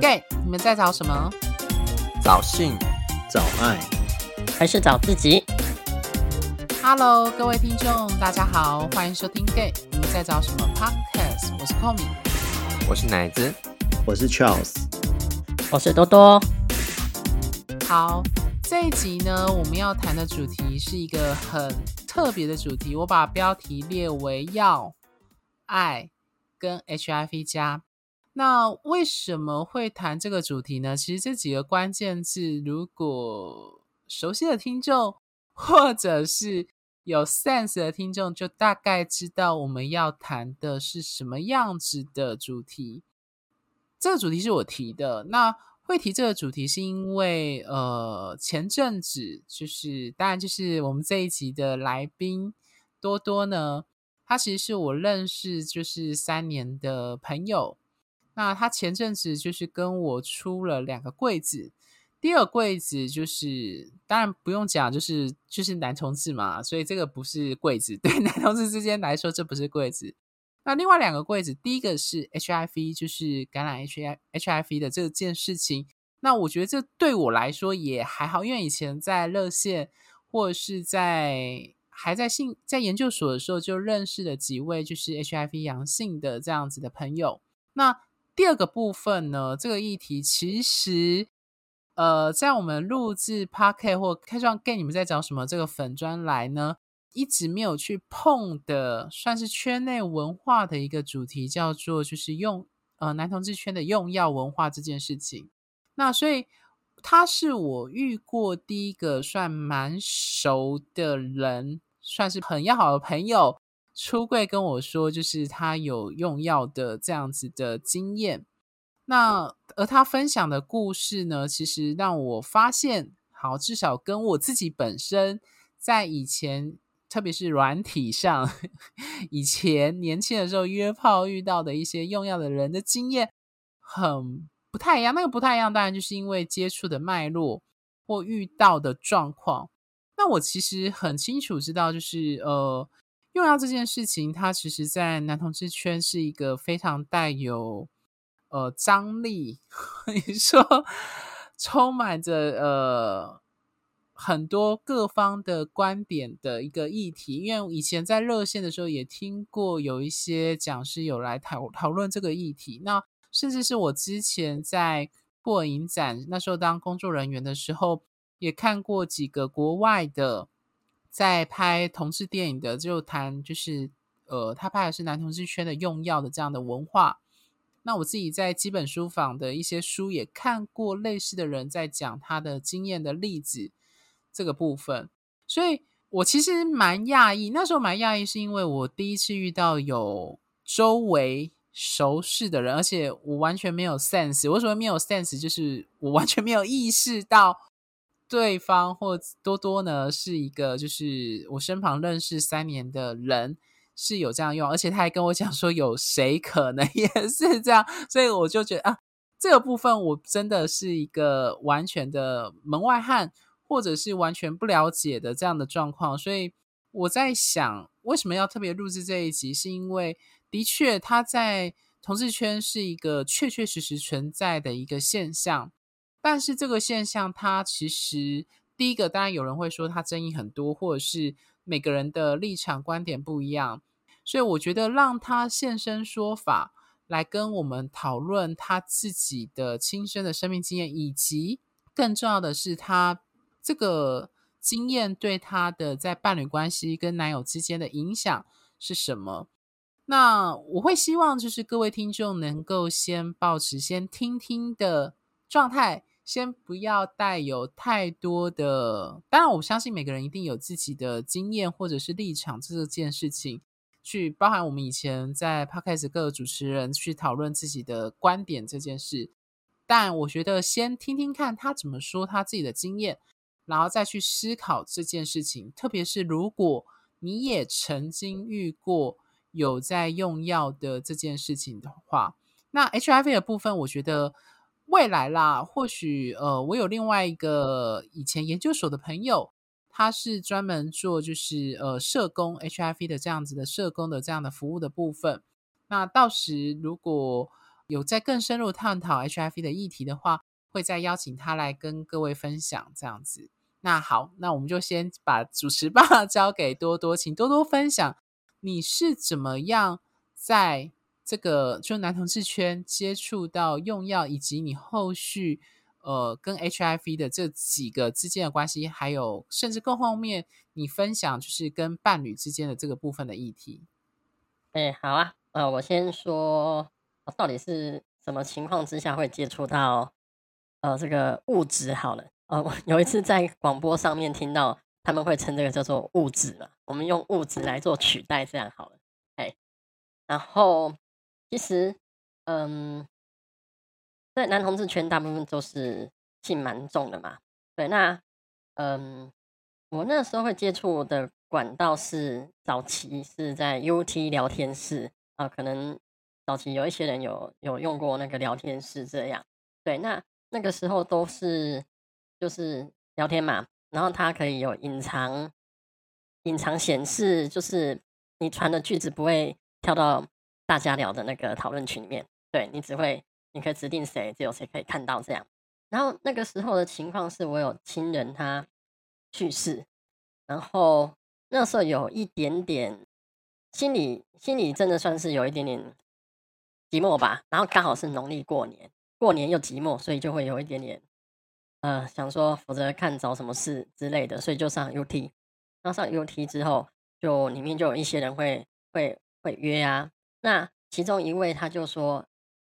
Gay，你们在找什么？找性，找爱，还是找自己？Hello，各位听众，大家好，欢迎收听 Gay，你们在找什么 Podcast？我是 Komi，我是奶子，我是 Charles，我是多多。好，这一集呢，我们要谈的主题是一个很特别的主题，我把标题列为要、爱跟 HIV 加。那为什么会谈这个主题呢？其实这几个关键字，如果熟悉的听众或者是有 sense 的听众，就大概知道我们要谈的是什么样子的主题。这个主题是我提的。那会提这个主题，是因为呃，前阵子就是，当然就是我们这一集的来宾多多呢，他其实是我认识就是三年的朋友。那他前阵子就是跟我出了两个柜子，第二个柜子就是当然不用讲，就是就是男同志嘛，所以这个不是柜子，对 男同志之间来说这不是柜子。那另外两个柜子，第一个是 HIV，就是感染 HIV 的这件事情。那我觉得这对我来说也还好，因为以前在热线或是在还在性在研究所的时候就认识了几位就是 HIV 阳性的这样子的朋友。那第二个部分呢，这个议题其实，呃，在我们录制 Podcast 或开创 Gay，你们在找什么这个粉专来呢？一直没有去碰的，算是圈内文化的一个主题，叫做就是用呃男同志圈的用药文化这件事情。那所以他是我遇过第一个算蛮熟的人，算是很要好的朋友。出柜跟我说，就是他有用药的这样子的经验。那而他分享的故事呢，其实让我发现，好，至少跟我自己本身在以前，特别是软体上，以前年轻的时候约炮遇到的一些用药的人的经验很不太一样。那个不太一样，当然就是因为接触的脉络或遇到的状况。那我其实很清楚知道，就是呃。用药这件事情，它其实，在男同志圈是一个非常带有呃张力，你说充满着呃很多各方的观点的一个议题。因为以前在热线的时候，也听过有一些讲师有来讨讨论这个议题。那甚至是我之前在布尔影展那时候当工作人员的时候，也看过几个国外的。在拍同志电影的，就谈就是，呃，他拍的是男同志圈的用药的这样的文化。那我自己在基本书房的一些书也看过类似的人在讲他的经验的例子这个部分，所以我其实蛮讶异，那时候蛮讶异，是因为我第一次遇到有周围熟识的人，而且我完全没有 sense。为什么没有 sense？就是我完全没有意识到。对方或多多呢，是一个就是我身旁认识三年的人是有这样用，而且他还跟我讲说有谁可能 也是这样，所以我就觉得啊，这个部分我真的是一个完全的门外汉，或者是完全不了解的这样的状况，所以我在想为什么要特别录制这一集，是因为的确他在同志圈是一个确确实实存在的一个现象。但是这个现象，它其实第一个当然有人会说它争议很多，或者是每个人的立场观点不一样，所以我觉得让他现身说法，来跟我们讨论他自己的亲身的生命经验，以及更重要的是他这个经验对他的在伴侣关系跟男友之间的影响是什么。那我会希望就是各位听众能够先保持先听听的状态。先不要带有太多的，当然我相信每个人一定有自己的经验或者是立场这件事情，去包含我们以前在 Podcast 各个主持人去讨论自己的观点这件事。但我觉得先听听看他怎么说他自己的经验，然后再去思考这件事情。特别是如果你也曾经遇过有在用药的这件事情的话，那 HIV 的部分，我觉得。未来啦，或许呃，我有另外一个以前研究所的朋友，他是专门做就是呃社工 HIV 的这样子的社工的这样的服务的部分。那到时如果有在更深入探讨 HIV 的议题的话，会再邀请他来跟各位分享这样子。那好，那我们就先把主持棒 交给多多，请多多分享你是怎么样在这个就男同志圈接触到用药，以及你后续呃跟 HIV 的这几个之间的关系，还有甚至更后面你分享就是跟伴侣之间的这个部分的议题。哎，好啊，呃，我先说。到底是什么情况之下会接触到呃这个物质？好了，呃，我有一次在广播上面听到他们会称这个叫做物质嘛，我们用物质来做取代，这样好了。哎，然后其实嗯，在男同志圈大部分都是性蛮重的嘛。对，那嗯，我那时候会接触的管道是早期是在 UT 聊天室啊，可能。早期有一些人有有用过那个聊天室，这样对，那那个时候都是就是聊天嘛，然后它可以有隐藏隐藏显示，就是你传的句子不会跳到大家聊的那个讨论群里面，对，你只会你可以指定谁，只有谁可以看到这样。然后那个时候的情况是我有亲人他去世，然后那时候有一点点心里心里真的算是有一点点。寂寞吧，然后刚好是农历过年，过年又寂寞，所以就会有一点点，呃，想说否则看找什么事之类的，所以就上 UT。那上 UT 之后，就里面就有一些人会会会约啊。那其中一位他就说：“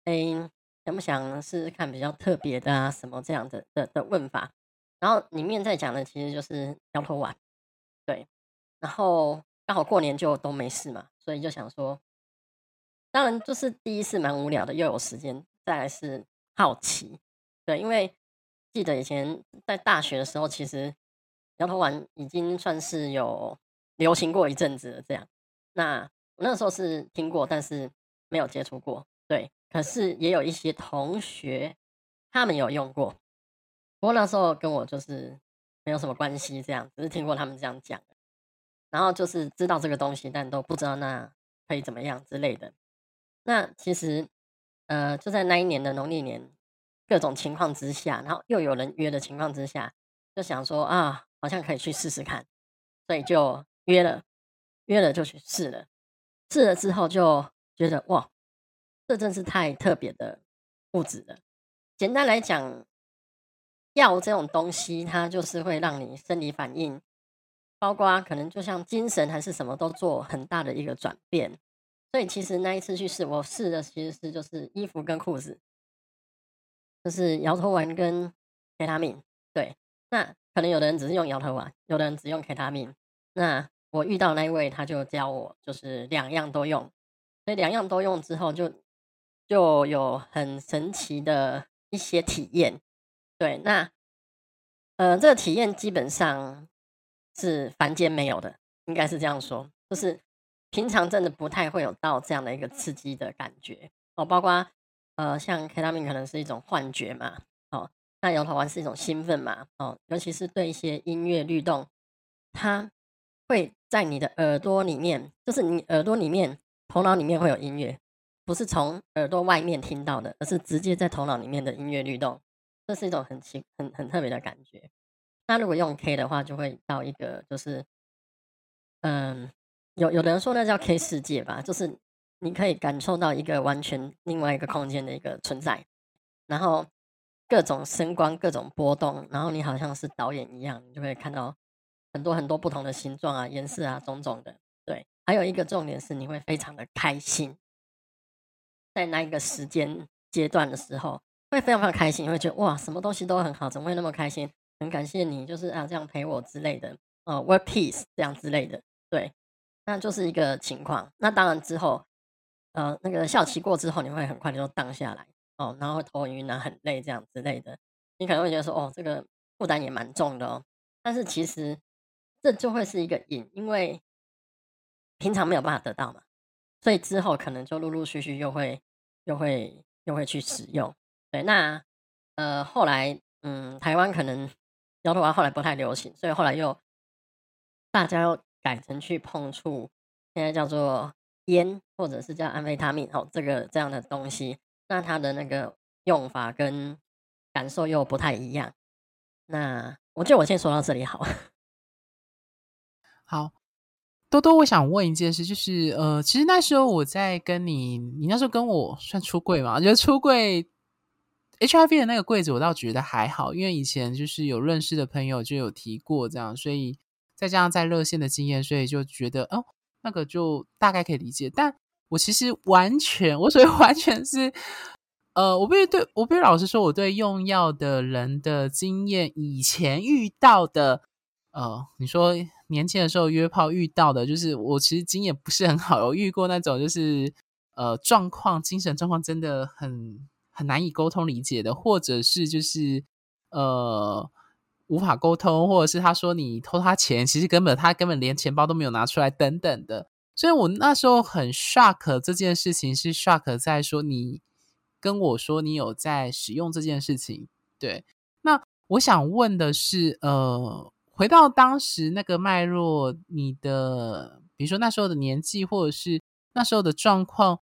哎，想不想试试看比较特别的啊？什么这样的的的问法？”然后里面在讲的其实就是摇头丸，对。然后刚好过年就都没事嘛，所以就想说。当然，就是第一次蛮无聊的，又有时间，再来是好奇，对，因为记得以前在大学的时候，其实摇头丸已经算是有流行过一阵子了。这样，那我那时候是听过，但是没有接触过，对。可是也有一些同学他们有用过，不过那时候跟我就是没有什么关系，这样只是听过他们这样讲，然后就是知道这个东西，但都不知道那可以怎么样之类的。那其实，呃，就在那一年的农历年，各种情况之下，然后又有人约的情况之下，就想说啊，好像可以去试试看，所以就约了，约了就去试了，试了之后就觉得哇，这真是太特别的物质了。简单来讲，药这种东西，它就是会让你生理反应，包括可能就像精神还是什么都做很大的一个转变。所以其实那一次去试，我试的其实是就是衣服跟裤子，就是摇头丸跟 K 他命。对，那可能有的人只是用摇头丸，有的人只用 K 他命。那我遇到那一位，他就教我就是两样都用。所以两样都用之后就，就有很神奇的一些体验。对，那呃，这个体验基本上是凡间没有的，应该是这样说，就是。平常真的不太会有到这样的一个刺激的感觉哦，包括呃，像 K 他命可能是一种幻觉嘛，哦，那摇头丸是一种兴奋嘛，哦，尤其是对一些音乐律动，它会在你的耳朵里面，就是你耳朵里面、头脑里面会有音乐，不是从耳朵外面听到的，而是直接在头脑里面的音乐律动，这是一种很奇、很很特别的感觉。那如果用 K 的话，就会到一个就是，嗯。有有的人说那叫 K 世界吧，就是你可以感受到一个完全另外一个空间的一个存在，然后各种声光、各种波动，然后你好像是导演一样，你就会看到很多很多不同的形状啊、颜色啊、种种的。对，还有一个重点是你会非常的开心，在那一个时间阶段的时候，会非常非常开心，你会觉得哇，什么东西都很好，怎么会那么开心？很感谢你，就是啊这样陪我之类的，哦，work Peace 这样之类的，对。那就是一个情况。那当然之后，呃，那个效期过之后，你会很快就荡下来哦，然后会头晕啊，很累这样之类的。你可能会觉得说，哦，这个负担也蛮重的哦。但是其实这就会是一个瘾，因为平常没有办法得到嘛，所以之后可能就陆陆续续又会又会又会去使用。对，那呃后来嗯，台湾可能摇头丸后来不太流行，所以后来又大家又。改成去碰触，现在叫做烟，或者是叫安非他命，哦，这个这样的东西。那它的那个用法跟感受又不太一样。那我觉得我先说到这里好。好，多多，我想问一件事，就是呃，其实那时候我在跟你，你那时候跟我算出柜嘛？我觉得出柜 HIV 的那个柜子，我倒觉得还好，因为以前就是有认识的朋友就有提过这样，所以再加上在热线的经验，所以就觉得哦，那个就大概可以理解。但我其实完全，我所谓完全是，呃，我必须对我必须老实说，我对用药的人的经验，以前遇到的，呃，你说。年轻的时候约炮遇到的，就是我其实经验不是很好，有遇过那种就是呃状况，精神状况真的很很难以沟通理解的，或者是就是呃无法沟通，或者是他说你偷他钱，其实根本他根本连钱包都没有拿出来等等的，所以我那时候很 shock 这件事情是 shock 在说你跟我说你有在使用这件事情，对，那我想问的是呃。回到当时那个脉络，你的比如说那时候的年纪，或者是那时候的状况，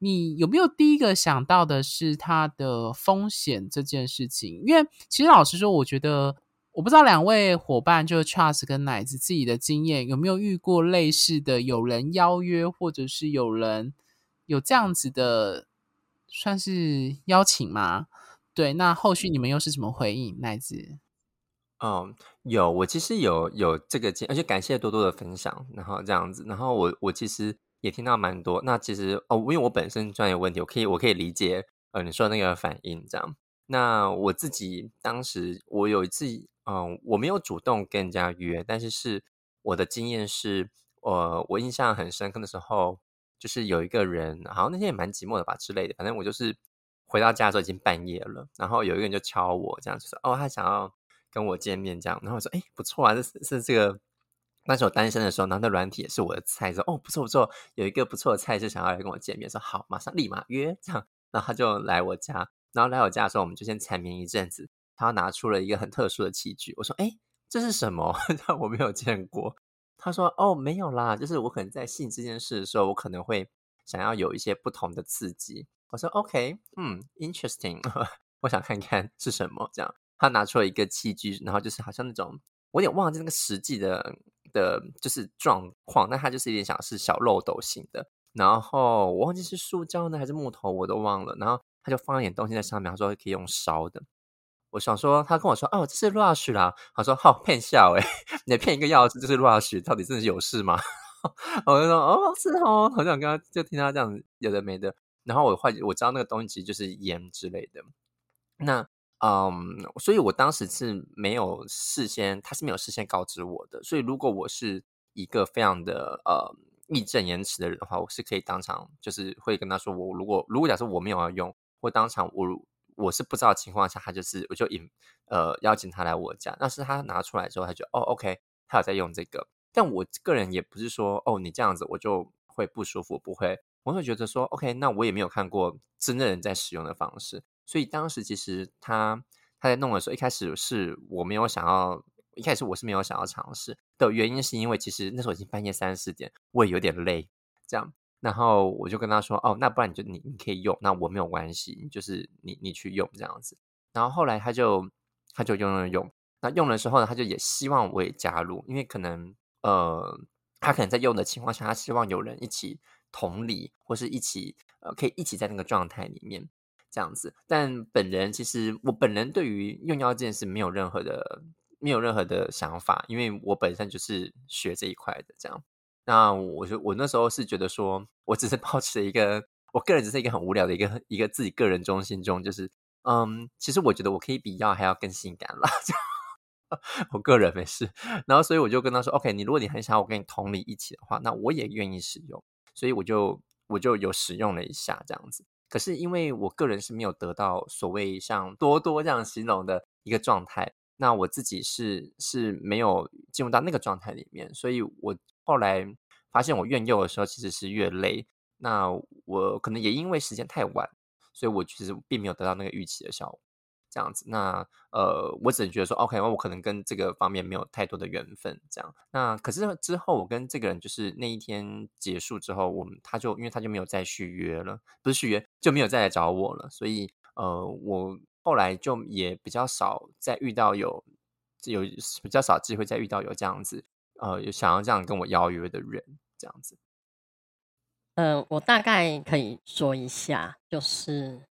你有没有第一个想到的是它的风险这件事情？因为其实老实说，我觉得我不知道两位伙伴，就是 Charles 跟奶子自己的经验有没有遇过类似的，有人邀约，或者是有人有这样子的，算是邀请吗？对，那后续你们又是怎么回应？奶子？嗯，有，我其实有有这个经，而且感谢多多的分享，然后这样子，然后我我其实也听到蛮多。那其实哦，因为我本身专业问题，我可以我可以理解，呃，你说那个反应这样。那我自己当时我有一次，嗯，我没有主动跟人家约，但是是我的经验是，呃，我印象很深刻的时候，就是有一个人，好像那天也蛮寂寞的吧之类的，反正我就是回到家的时候已经半夜了，然后有一个人就敲我，这样子说，哦，他想要。跟我见面这样，然后我说：“哎，不错啊，这是是这个。那时候单身的时候，然后那软体也是我的菜，说哦，不错不错，有一个不错的菜是想要来跟我见面，说好，马上立马约这样。然后他就来我家，然后来我家的时候，我们就先缠绵一阵子。他拿出了一个很特殊的器具，我说：哎，这是什么？我没有见过。他说：哦，没有啦，就是我可能在性这件事的时候，我可能会想要有一些不同的刺激。我说：OK，嗯，interesting，我想看看是什么这样。”他拿出了一个器具，然后就是好像那种，我有点忘记那个实际的的，就是状况，但他就是有点像是小漏斗型的。然后我忘记是塑胶呢还是木头，我都忘了。然后他就放一点东西在上面，他说可以用烧的。我想说，他跟我说哦，这是 Rush 啦。他说好骗笑诶，你骗一个钥匙就是 Rush，到底真的是有事吗？我就说哦是哦，好像刚刚就听他这样有的没的。然后我话我知道那个东西其实就是盐之类的。那。嗯所以我当时是没有事先，他是没有事先告知我的。所以如果我是一个非常的呃义正言辞的人的话，我是可以当场就是会跟他说，我如果如果假设我没有要用，或当场我我是不知道情况下，他就是我就引呃邀请他来我家。但是他拿出来之后，他就哦 OK，他有在用这个。但我个人也不是说哦你这样子我就会不舒服，不会，我会觉得说 OK，那我也没有看过真的人在使用的方式。所以当时其实他他在弄的时候，一开始是我没有想要，一开始我是没有想要尝试的原因，是因为其实那时候已经半夜三四点，我也有点累，这样，然后我就跟他说，哦，那不然你就你你可以用，那我没有关系，就是你你去用这样子。然后后来他就他就用用用，那用的时候呢，他就也希望我也加入，因为可能呃，他可能在用的情况下，他希望有人一起同理，或是一起呃，可以一起在那个状态里面。这样子，但本人其实我本人对于用药这件事没有任何的没有任何的想法，因为我本身就是学这一块的。这样，那我就我那时候是觉得说，我只是抱持一个我个人只是一个很无聊的一个一个自己个人中心中，就是嗯，其实我觉得我可以比药还要更性感了。我个人没事，然后所以我就跟他说，OK，你如果你很想要我跟你同理一起的话，那我也愿意使用，所以我就我就有使用了一下这样子。可是因为我个人是没有得到所谓像多多这样形容的一个状态，那我自己是是没有进入到那个状态里面，所以我后来发现我越用的时候其实是越累。那我可能也因为时间太晚，所以我其实并没有得到那个预期的效果。这样子。那呃，我只能觉得说，OK，我可能跟这个方面没有太多的缘分，这样。那可是之后我跟这个人就是那一天结束之后，我们他就因为他就没有再续约了，不是续约就没有再来找我了，所以呃，我后来就也比较少再遇到有有比较少机会再遇到有这样子呃有想要这样跟我邀约的人，这样子。呃，我大概可以说一下，就是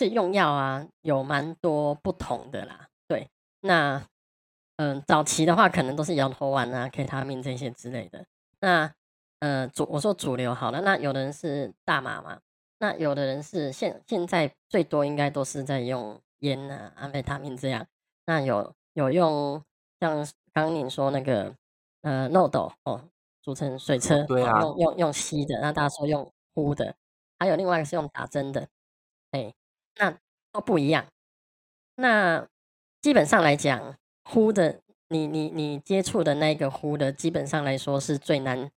这用药啊，有蛮多不同的啦。对，那嗯、呃，早期的话可能都是摇头丸啊、K 他命这些之类的。那呃，主我说主流好了，那有的人是大麻嘛，那有的人是现现在最多应该都是在用烟啊、安非他命这样。那有有用像刚刚你说那个呃，NoDo 哦。组成水车，对啊，用用用吸的，那大家说用呼的，还有另外一个是用打针的，哎，那都不一样。那基本上来讲，呼的，你你你接触的那个呼的，基本上来说是最难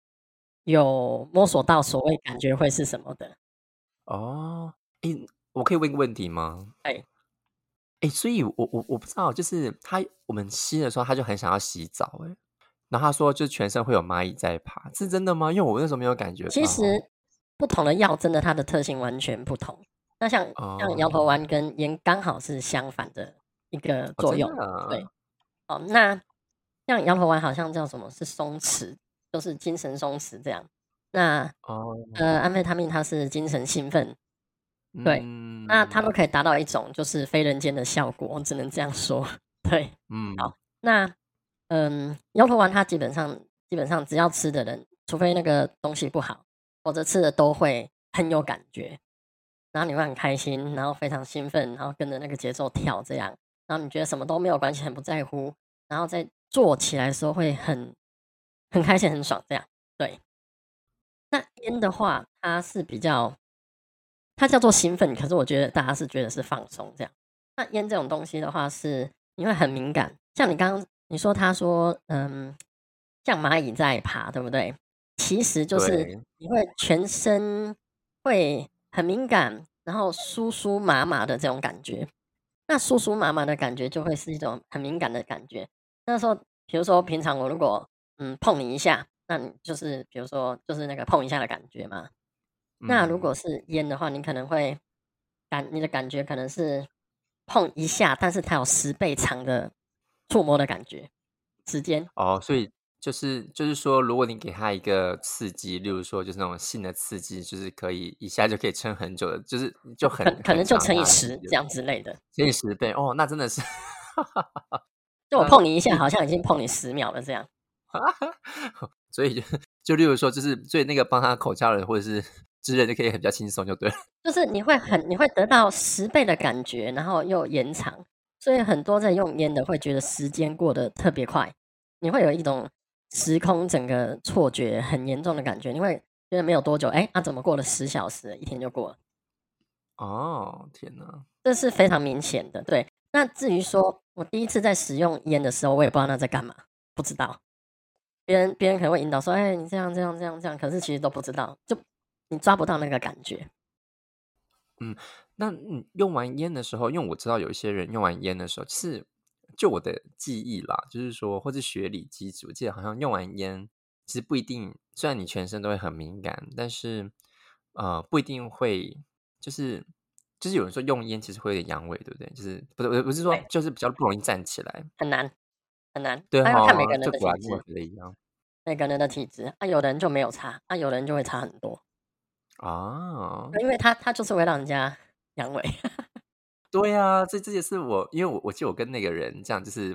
有摸索到所谓感觉会是什么的。哦，哎，我可以问个问题吗？哎，哎，所以我我我不知道，就是他我们吸的时候，他就很想要洗澡，哎。然后他说，就全身会有蚂蚁在爬，是真的吗？因为我那时候没有感觉。其实不同的药真的它的特性完全不同。那像、哦、像摇头丸跟烟刚好是相反的一个作用。哦、对，哦，那像摇头丸好像叫什么是松弛，就是精神松弛这样。那哦，呃，安非他命它是精神兴奋。对，嗯、那它都可以达到一种就是非人间的效果，我只能这样说。对，嗯，好，那。嗯，摇头丸它基本上基本上只要吃的人，除非那个东西不好，否则吃的都会很有感觉，然后你会很开心，然后非常兴奋，然后跟着那个节奏跳这样，然后你觉得什么都没有关系，很不在乎，然后在做起来的时候会很很开心、很爽这样。对，那烟的话，它是比较，它叫做兴奋，可是我觉得大家是觉得是放松这样。那烟这种东西的话，是你会很敏感，像你刚刚。你说他说，嗯，像蚂蚁在爬，对不对？其实就是你会全身会很敏感，然后酥酥麻麻的这种感觉。那酥酥麻麻的感觉就会是一种很敏感的感觉。那时候，比如说平常我如果嗯碰你一下，那你就是比如说就是那个碰一下的感觉嘛。那如果是烟的话，你可能会感你的感觉可能是碰一下，但是它有十倍长的。触摸的感觉，时间哦，所以就是就是说，如果你给他一个刺激，例如说就是那种性的刺激，就是可以一下就可以撑很久的，就是就很可，可能就乘以十这样之类的，乘以十倍哦，那真的是，就我碰你一下，好像已经碰你十秒了这样，所以就就例如说，就是所以那个帮他口交的人或者是之类就可以很比较轻松，就对了，就是你会很你会得到十倍的感觉，然后又延长。所以很多在用烟的会觉得时间过得特别快，你会有一种时空整个错觉很严重的感觉，因为觉得没有多久，哎，那、啊、怎么过了十小时，一天就过了？哦，天哪，这是非常明显的。对，那至于说我第一次在使用烟的时候，我也不知道那在干嘛，不知道。别人别人可能会引导说，哎，你这样这样这样这样，可是其实都不知道，就你抓不到那个感觉。嗯。那你用完烟的时候，因为我知道有一些人用完烟的时候，是就我的记忆啦，就是说，或者学理基础，我记得好像用完烟，其实不一定，虽然你全身都会很敏感，但是呃，不一定会，就是就是有人说用烟其实会有点阳痿，对不对？就是不是不是说就是比较不容易站起来，很难很难，对、哦，还要看每个人的体质，一样，每个人的体质，啊，有的人就没有差，啊，有的人就会差很多啊，因为他他就是会让人家。阳痿，对呀、啊，这这也是我，因为我我记得我跟那个人这样，就是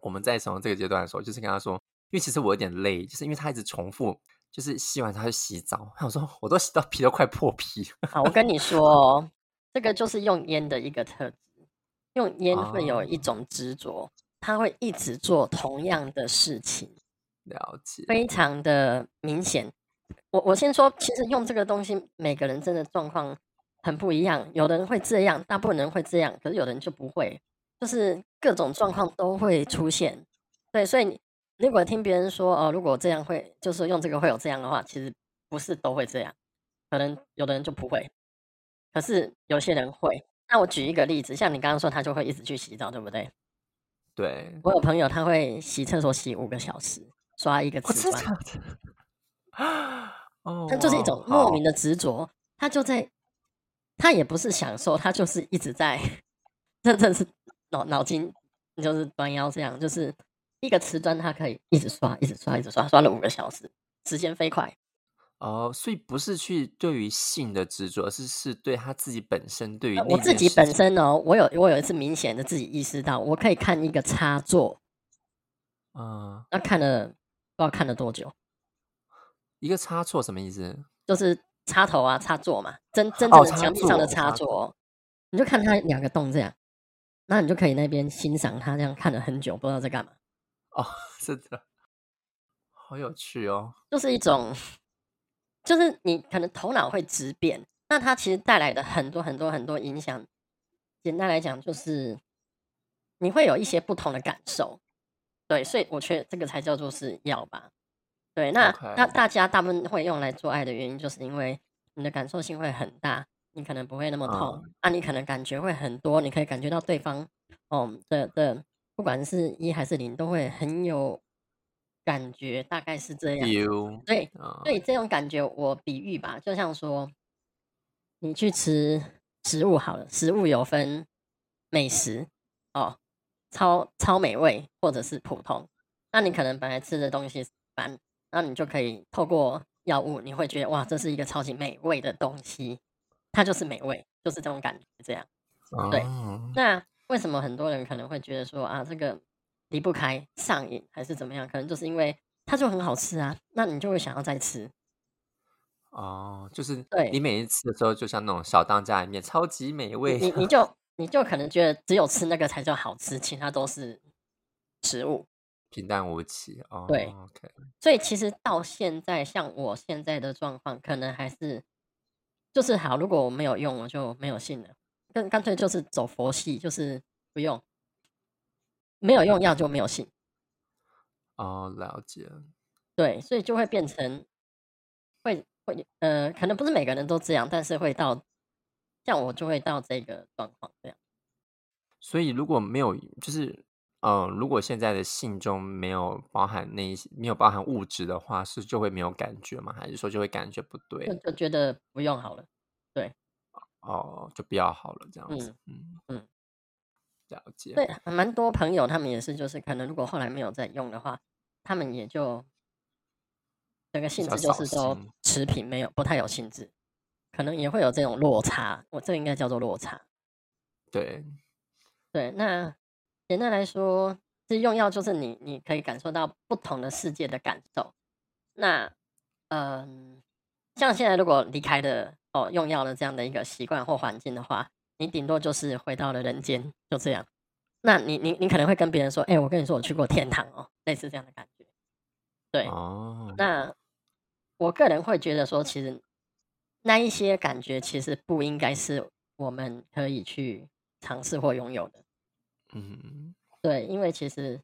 我们在使用这个阶段的时候，就是跟他说，因为其实我有点累，就是因为他一直重复，就是洗完他就洗澡，我说我都洗到皮都快破皮。好，我跟你说哦，这个就是用烟的一个特质，用烟会有一种执着，他、哦、会一直做同样的事情，了解，非常的明显。我我先说，其实用这个东西，每个人真的状况。很不一样，有的人会这样，大部分人会这样，可是有的人就不会，就是各种状况都会出现。对，所以你如果听别人说哦，如果这样会，就是用这个会有这样的话，其实不是都会这样，可能有的人就不会，可是有些人会。那我举一个例子，像你刚刚说，他就会一直去洗澡，对不对？对。我有朋友他会洗厕所洗五个小时，刷一个瓷砖。哦，他 就是一种莫名的执着，他就在，他也不是享受，他就是一直在，真的是脑脑筋就是弯腰这样，就是一个瓷砖，他可以一直刷，一直刷，一直刷，刷了五个小时，时间飞快。哦，所以不是去对于性的执着，而是是对他自己本身对于我自己本身哦，我有我有一次明显的自己意识到，我可以看一个插座，啊，那看了不知道看了多久。一个插座什么意思？就是插头啊，插座嘛，真真正的墙壁上的插座，哦，你就看它两个洞这样，那你就可以那边欣赏它这样看了很久，不知道在干嘛。哦，是的，好有趣哦，就是一种。就是你可能头脑会直变，那它其实带来的很多很多很多影响，简单来讲就是你会有一些不同的感受，对，所以我觉得这个才叫做是药吧。对，那.那大家大部分会用来做爱的原因，就是因为你的感受性会很大，你可能不会那么痛，那、嗯啊、你可能感觉会很多，你可以感觉到对方哦的的，不管是一还是零，都会很有。感觉大概是这样，对，所以这种感觉我比喻吧，就像说你去吃食物好了，食物有分美食哦，超超美味或者是普通，那你可能本来吃的东西烦，那你就可以透过药物，你会觉得哇，这是一个超级美味的东西，它就是美味，就是这种感觉这样，对。那为什么很多人可能会觉得说啊，这个？离不开上瘾还是怎么样？可能就是因为它就很好吃啊，那你就会想要再吃。哦，就是对，你每一次的时候，就像那种小当家里面超级美味，你你 就你就可能觉得只有吃那个才叫好吃，其他都是食物，平淡无奇。哦，对，OK。所以其实到现在，像我现在的状况，可能还是就是好。如果我没有用，我就没有信了，干干脆就是走佛系，就是不用。没有用药就没有信哦，了解。对，所以就会变成会会呃，可能不是每个人都这样，但是会到像我就会到这个状况这样。所以如果没有，就是嗯、呃，如果现在的性中没有包含那一些没有包含物质的话，是就会没有感觉吗？还是说就会感觉不对？就就觉得不用好了，对。哦，就不要好了这样子，嗯嗯。嗯了解。对，蛮多朋友他们也是，就是可能如果后来没有再用的话，他们也就整个性质就是说持平，没有不太有性质，可能也会有这种落差。我这个应该叫做落差。对，对。那简单来说，这用药就是你你可以感受到不同的世界的感受。那嗯，像现在如果离开了哦用药的这样的一个习惯或环境的话。你顶多就是回到了人间，就这样。那你你你可能会跟别人说：“哎、欸，我跟你说，我去过天堂哦。”类似这样的感觉。对。哦。那我个人会觉得说，其实那一些感觉其实不应该是我们可以去尝试或拥有的。嗯。对，因为其实，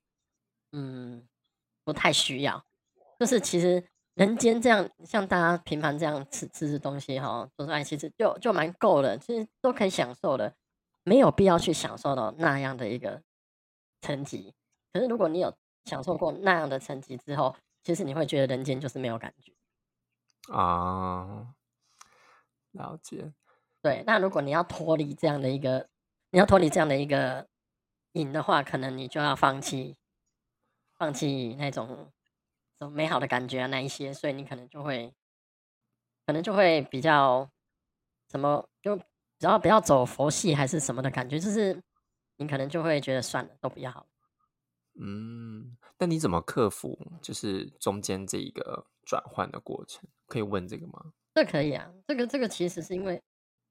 嗯，不太需要。就是其实。人间这样，像大家平凡这样吃吃吃东西哈，做爱其实就就蛮够了，其实都可以享受的，没有必要去享受到那样的一个层级。可是如果你有享受过那样的层级之后，其实你会觉得人间就是没有感觉啊。了解。对，那如果你要脱离这样的一个，你要脱离这样的一个瘾的话，可能你就要放弃，放弃那种。美好的感觉啊，那一些，所以你可能就会，可能就会比较什么，就只要不要走佛系还是什么的感觉，就是你可能就会觉得算了，都不要好。嗯，那你怎么克服就是中间这一个转换的过程？可以问这个吗？这可以啊，这个这个其实是因为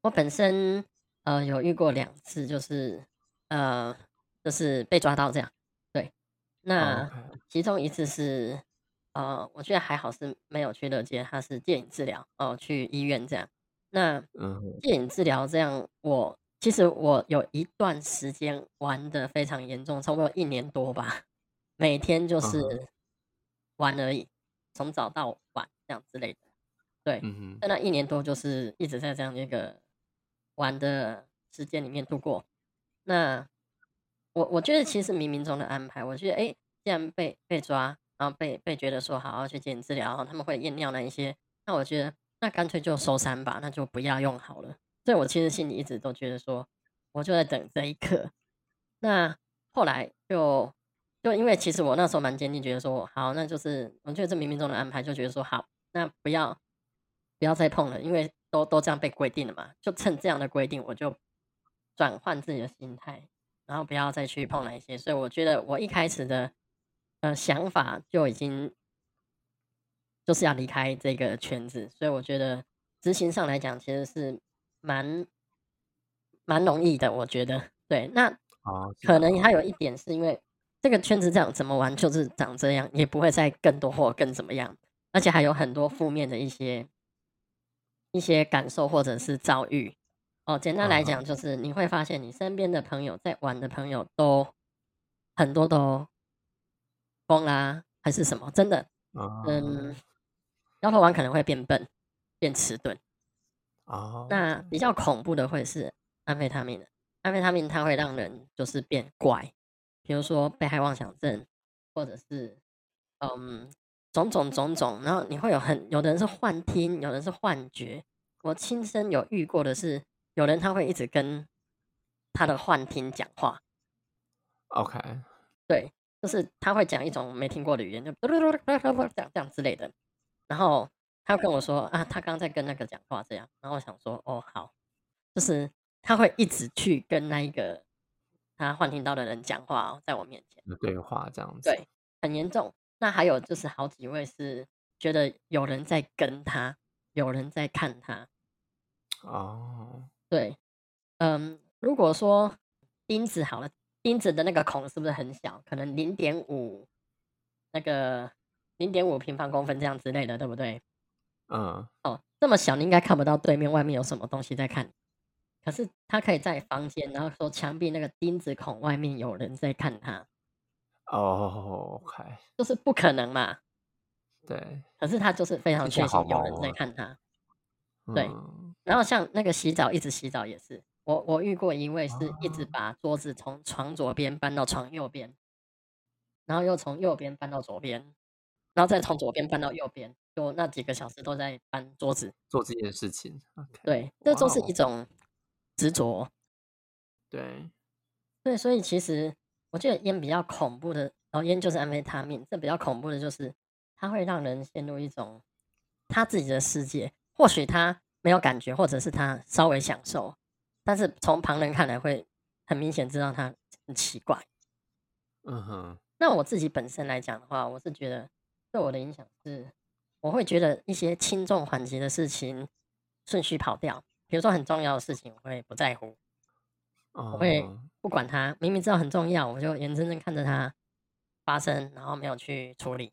我本身呃有遇过两次，就是呃就是被抓到这样，对，那其中一次是。呃，我觉得还好是没有去乐街，他是电影治疗哦、呃，去医院这样。那电影治疗这样，我其实我有一段时间玩的非常严重，差不多一年多吧，每天就是玩而已，从早到晚这样之类的。对，在那一年多就是一直在这样一个玩的时间里面度过。那我我觉得其实冥冥中的安排，我觉得哎，既然被被抓，然后被被觉得说好好去进行治疗，然后他们会验尿那一些，那我觉得那干脆就收山吧，那就不要用好了。所以我其实心里一直都觉得说，我就在等这一刻。那后来就就因为其实我那时候蛮坚定，觉得说好，那就是我觉得这冥冥中的安排，就觉得说好，那不要不要再碰了，因为都都这样被规定了嘛，就趁这样的规定，我就转换自己的心态，然后不要再去碰那些。所以我觉得我一开始的呃想法就已经就是要离开这个圈子，所以我觉得执行上来讲，其实是蛮蛮容易的，我觉得对那。哦，可能还有一点是因为这个圈子这样怎么玩就是长这样，也不会再更多或更怎么样，而且还有很多负面的一些一些感受或者是遭遇。哦，简单来讲就是你会发现你身边的朋友在玩的朋友都很多都疯啦，还是什么？真的，嗯，摇头丸可能会变笨、变迟钝。哦，那比较恐怖的会是安非他命的。安非他命它会让人就是变怪，比如说被害妄想症，或者是嗯种种种种，然后你会有很有的人是幻听，有的人是幻觉。我亲身有遇过的是，有人他会一直跟他的幻听讲话。OK，对，就是他会讲一种没听过的语言，就这样这样之类的。然后他跟我说啊，他刚刚在跟那个讲话这样，然后我想说哦好，就是。他会一直去跟那一个他幻听到的人讲话哦，在我面前对话这样子，对，很严重。那还有就是好几位是觉得有人在跟他，有人在看他。哦，对，嗯，如果说钉子好了，钉子的那个孔是不是很小？可能零点五那个零点五平方公分这样之类的，对不对？嗯，哦，这么小，你应该看不到对面外面有什么东西在看。可是他可以在房间，然后说墙壁那个钉子孔外面有人在看他。哦，OK，就是不可能嘛。对。可是他就是非常确信有人在看他。对。然后像那个洗澡一直洗澡也是，我我遇过一位是一直把桌子从床左边搬到床右边，然后又从右边搬到左边，然后再从左边搬到右边，就那几个小时都在搬桌子做这件事情。Okay. 对，这都是一种。执着，对，对，所以其实我觉得烟比较恐怖的，然后，烟就是安非他命，这比较恐怖的就是它会让人陷入一种他自己的世界，或许他没有感觉，或者是他稍微享受，但是从旁人看来会很明显知道他很奇怪。嗯哼，那我自己本身来讲的话，我是觉得对我的影响是，我会觉得一些轻重缓急的事情顺序跑掉。比如说很重要的事情，我会不在乎，我会不管它。明明知道很重要，我就眼睁睁看着它发生，然后没有去处理。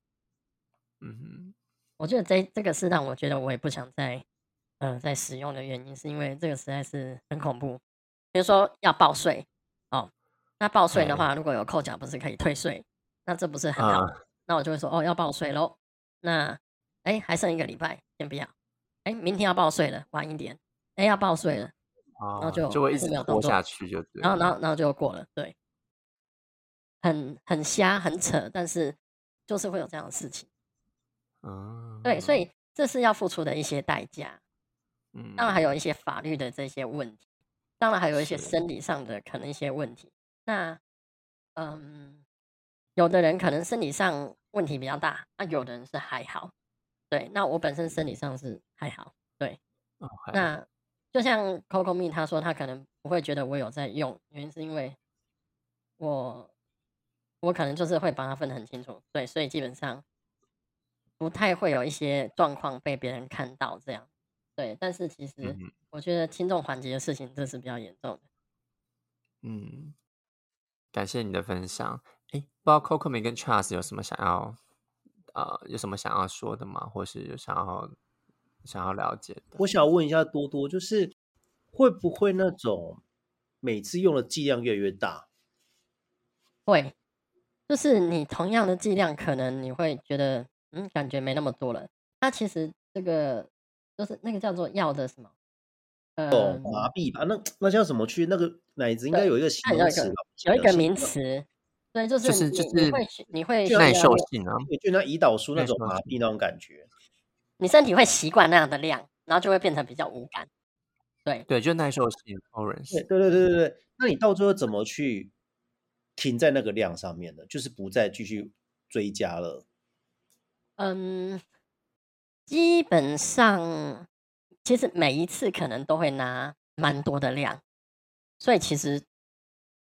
嗯哼，我觉得这这个是让我觉得我也不想再呃在使用的原因，是因为这个实在是很恐怖。比如说要报税哦，那报税的话，如果有扣缴，不是可以退税？那这不是很好？那我就会说哦，要报税喽。那哎，还剩一个礼拜，先不要。哎，明天要报税了，晚一点。哎，要报税了，然后就就会一直拖下去，就对。然后，然后，然后就过了，对。很很瞎，很扯，但是就是会有这样的事情。嗯，对，所以这是要付出的一些代价。嗯，当然还有一些法律的这些问题，当然还有一些生理上的可能一些问题。那，嗯，有的人可能生理上问题比较大，那有的人是还好。对，那我本身生理上是还好。对，哦，那。就像 Coco 蜜他说，他可能不会觉得我有在用，原因是因为我我可能就是会把它分得很清楚，对，所以基本上不太会有一些状况被别人看到这样，对。但是其实我觉得轻重缓急的事情这是比较严重的。嗯，感谢你的分享。哎，不知道 Coco 蜜跟 Charles 有什么想要呃有什么想要说的吗？或是有想要？想要了解的，我想问一下多多，就是会不会那种每次用的剂量越来越大？会，就是你同样的剂量，可能你会觉得嗯，感觉没那么多了。那其实这个就是那个叫做药的什么呃，麻痹吧？那那叫什么去？那个奶子应该有一个形容词，有一个名词，对，就是就是就是会你会耐受性啊，就像胰岛素那种麻痹那种感觉，你身体会习惯那样的量，然后就会变成比较无感。对对，就耐受性 tolerance。对对对对对，那你到最后怎么去停在那个量上面呢？就是不再继续追加了。嗯，基本上。其实每一次可能都会拿蛮多的量，所以其实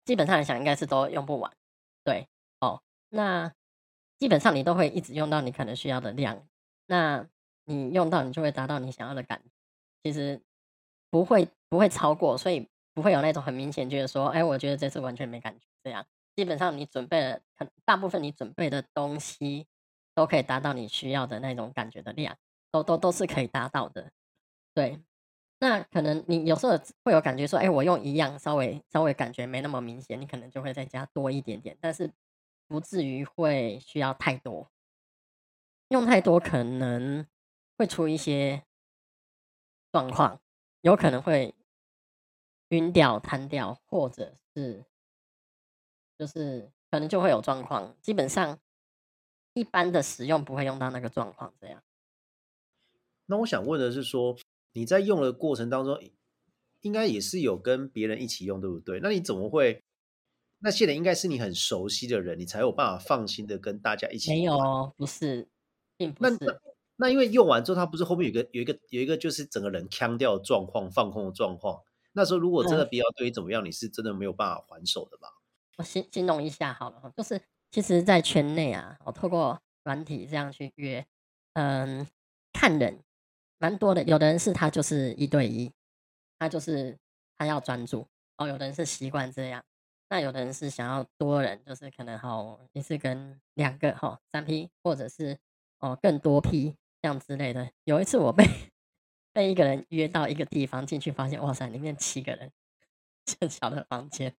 基本上来讲应该是都用不完，对哦。那基本上你都会一直用到你可能需要的量，那你用到你就会达到你想要的感觉，其实不会不会超过，所以不会有那种很明显觉得说，哎，我觉得这次完全没感觉这样。基本上你准备了，大部分你准备的东西都可以达到你需要的那种感觉的量，都都都是可以达到的。对，那可能你有时候会有感觉说，哎，我用一样稍微稍微感觉没那么明显，你可能就会再加多一点点，但是不至于会需要太多。用太多可能会出一些状况，有可能会晕掉、瘫掉，或者是就是可能就会有状况。基本上一般的使用不会用到那个状况这样。那我想问的是说。你在用的过程当中，应该也是有跟别人一起用，对不对？那你怎么会？那些人应该是你很熟悉的人，你才有办法放心的跟大家一起。没有，不是，并不是。那那，因为用完之后，他不是后面有个有一个有一个就是整个人腔掉的状况、放空的状况。那时候如果真的比较对你怎么样，嗯、你是真的没有办法还手的吧？我形形容一下好了，就是其实，在圈内啊，我透过软体这样去约，嗯，看人。蛮多的，有的人是他就是一对一，他就是他要专注哦。有的人是习惯这样，那有的人是想要多人，就是可能好一次跟两个哈、哦、三批或者是哦更多批这样之类的。有一次我被被一个人约到一个地方进去，发现哇塞，里面七个人，这小的房间，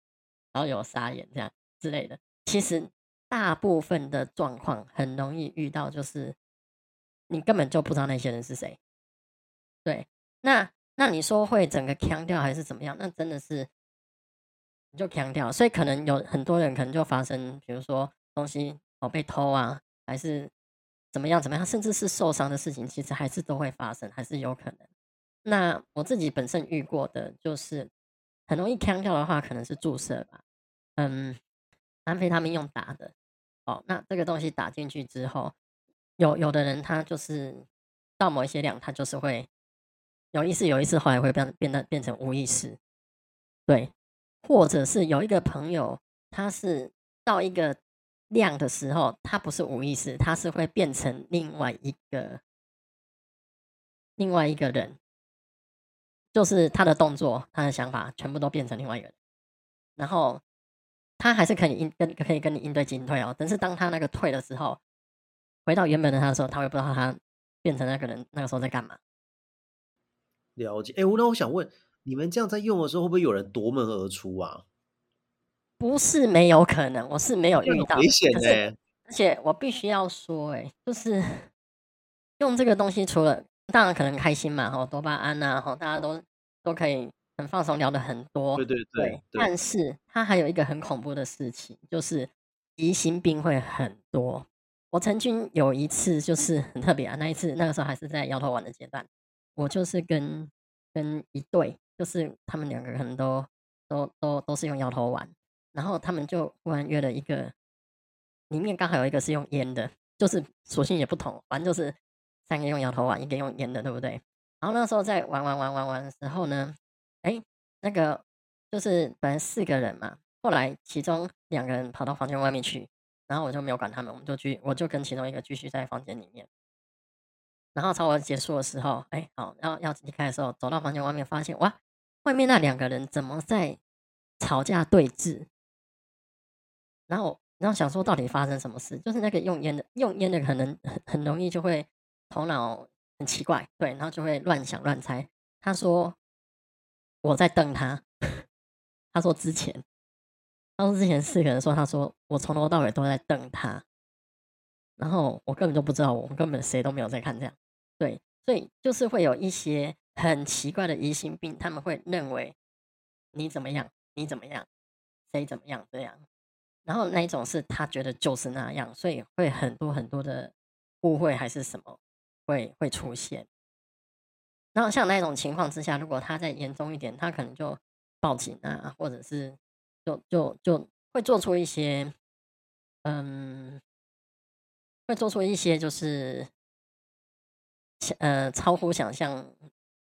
然后有沙眼这样之类的。其实大部分的状况很容易遇到，就是你根本就不知道那些人是谁。对，那那你说会整个腔调还是怎么样？那真的是你就强调，所以可能有很多人可能就发生，比如说东西哦被偷啊，还是怎么样怎么样，甚至是受伤的事情，其实还是都会发生，还是有可能。那我自己本身遇过的，就是很容易腔调的话，可能是注射吧，嗯，安非他命用打的哦，那这个东西打进去之后，有有的人他就是到某一些量，他就是会。有意识，有意识，后来会变变得变成无意识，对，或者是有一个朋友，他是到一个量的时候，他不是无意识，他是会变成另外一个另外一个人，就是他的动作、他的想法全部都变成另外一个人，然后他还是可以应跟可以跟你应对进退哦，但是当他那个退的时候，回到原本的他的时候，他会不知道他变成那个人那个时候在干嘛。了解，哎，我那我想问，你们这样在用的时候，会不会有人夺门而出啊？不是没有可能，我是没有遇到，危险哎！而且我必须要说，哎，就是用这个东西，除了当然可能开心嘛，哈，多巴胺呐，哈，大家都都可以很放松，聊的很多，对对对，对。但是它还有一个很恐怖的事情，就是疑心病会很多。我曾经有一次就是很特别啊，那一次那个时候还是在摇头丸的阶段。我就是跟跟一对，就是他们两个可能都都都都是用摇头丸，然后他们就忽然约了一个，里面刚好有一个是用烟的，就是属性也不同，反正就是三个用摇头丸，一个用烟的，对不对？然后那时候在玩玩玩玩玩的时候呢，哎，那个就是本来四个人嘛，后来其中两个人跑到房间外面去，然后我就没有管他们，我们就去，我就跟其中一个继续在房间里面。然后超我结束的时候，哎，好，然后要离开的时候，走到房间外面，发现哇，外面那两个人怎么在吵架对峙？然后，然后想说到底发生什么事？就是那个用烟的，用烟的可能很很容易就会头脑很奇怪，对，然后就会乱想乱猜。他说我在瞪他，他说之前，他说之前四个人说，他说我从头到尾都在瞪他。然后我根本就不知道，我们根本谁都没有在看这样，对，所以就是会有一些很奇怪的疑心病，他们会认为你怎么样，你怎么样，谁怎么样这样。然后那一种是他觉得就是那样，所以会很多很多的误会还是什么会会出现。然后像那种情况之下，如果他再严重一点，他可能就报警啊，或者是就就就会做出一些，嗯，会做出一些就是，呃，超乎想象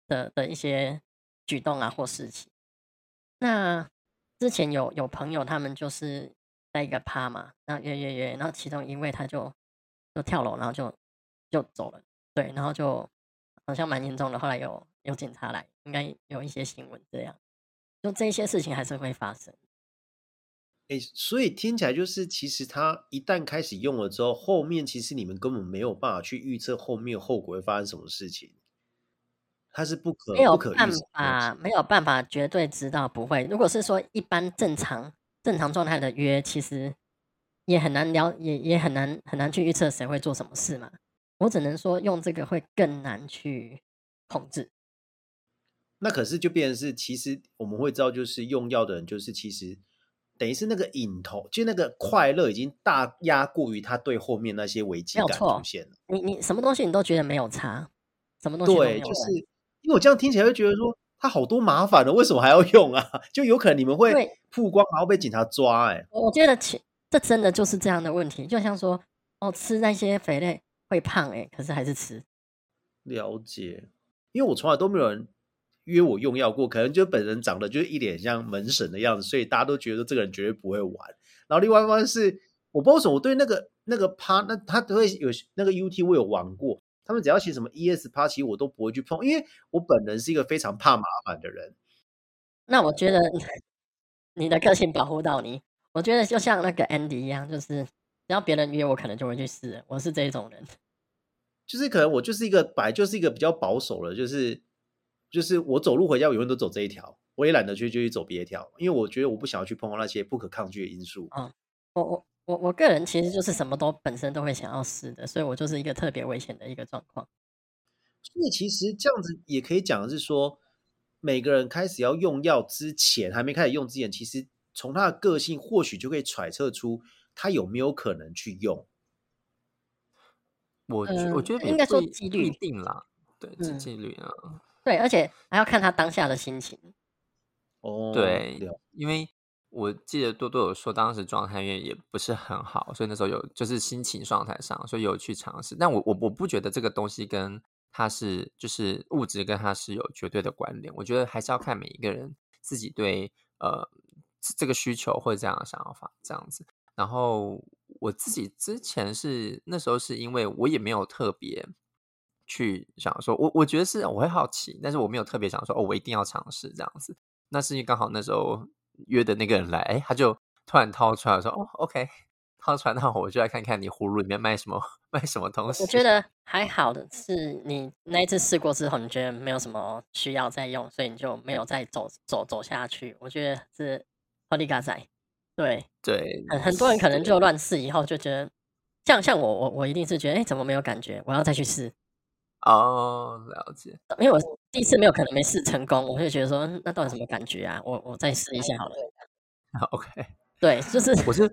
的的一些举动啊或事情。那之前有有朋友他们就是在一个趴嘛，然后约约约，然后其中一位他就就跳楼，然后就就走了，对，然后就。好像蛮严重的，后来有有警察来，应该有一些新闻这样，就这些事情还是会发生。哎，所以听起来就是，其实他一旦开始用了之后，后面其实你们根本没有办法去预测后面后果会发生什么事情，它是不可没有办法，没有办法绝对知道不会。如果是说一般正常正常状态的约，其实也很难聊，也也很难很难去预测谁会做什么事嘛。我只能说，用这个会更难去控制。那可是就变成是，其实我们会知道，就是用药的人，就是其实等于是那个瘾头，就那个快乐已经大压过于他对后面那些危机感出现了。你你什么东西你都觉得没有差，什么东西对，就是因为我这样听起来会觉得说他好多麻烦了，为什么还要用啊？就有可能你们会曝光，然后被警察抓。哎，我觉得其这真的就是这样的问题，就像说哦，吃那些肥类。会胖哎、欸，可是还是吃。了解，因为我从来都没有人约我用药过，可能就本人长得就是一脸像门神的样子，所以大家都觉得这个人绝对不会玩。然后另外一方面是，我不知道为什么我对那个那个趴，那他都会有那个 UT，我有玩过。他们只要写什么 ES 趴，其实我都不会去碰，因为我本人是一个非常怕麻烦的人。那我觉得 你的个性保护到你，我觉得就像那个 Andy 一样，就是。只要别人约我，可能就会去试。我是这种人，就是可能我就是一个本来就是一个比较保守的，就是就是我走路回家，我永远都走这一条，我也懒得去就去走别条，因为我觉得我不想要去碰到那些不可抗拒的因素。嗯，我我我我个人其实就是什么都本身都会想要试的，所以我就是一个特别危险的一个状况。所以其实这样子也可以讲的是说，每个人开始要用药之前，还没开始用之前，其实从他的个性或许就可以揣测出。他有没有可能去用？我我觉得应该说几率定了，对，几率啊，对，而且还要看他当下的心情。哦，对，因为我记得多多有说，当时状态因为也不是很好，所以那时候有就是心情状态上，所以有去尝试。但我我我不觉得这个东西跟它是就是物质跟它是有绝对的关联。我觉得还是要看每一个人自己对呃这个需求或者这样的想法这样子。然后我自己之前是那时候是因为我也没有特别去想说，我我觉得是我会好奇，但是我没有特别想说哦，我一定要尝试这样子。那是因为刚好那时候约的那个人来，哎，他就突然掏出来说哦，OK，掏出来，那我就来看看你葫芦里面卖什么卖什么东西。我觉得还好的是，你那一次试过之后，你觉得没有什么需要再用，所以你就没有再走走走下去。我觉得是好利嘎仔。对对，很很多人可能就乱试以后就觉得，像像我我我一定是觉得，哎，怎么没有感觉？我要再去试。哦，了解。因为我第一次没有可能没试成功，我就觉得说，那到底什么感觉啊？我我再试一下好了。好 OK。对，就是我是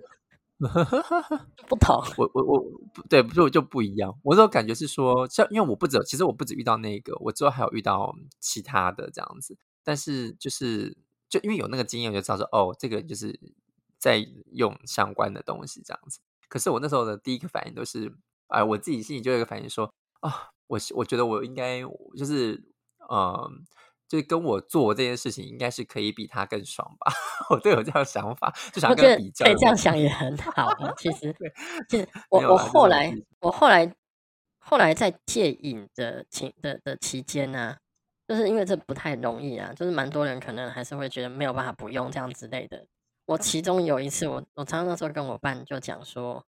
不同。我我我对，不是我就不一样。我这种感觉是说，像因为我不止，其实我不止遇到那个，我之后还有遇到其他的这样子。但是就是就因为有那个经验，我就知道说，哦，这个就是。在用相关的东西这样子，可是我那时候的第一个反应都是，哎，我自己心里就有一个反应说，啊，我我觉得我应该就是，嗯，就是跟我做这件事情，应该是可以比他更爽吧？我都有这样想法，就想跟他比较。对，这样想也很好啊。其实，其实我我后来我后来后来在戒瘾的情的的期间呢、啊，就是因为这不太容易啊，就是蛮多人可能还是会觉得没有办法不用这样之类的。我其中有一次我，我我常常那时候跟我伴就讲说，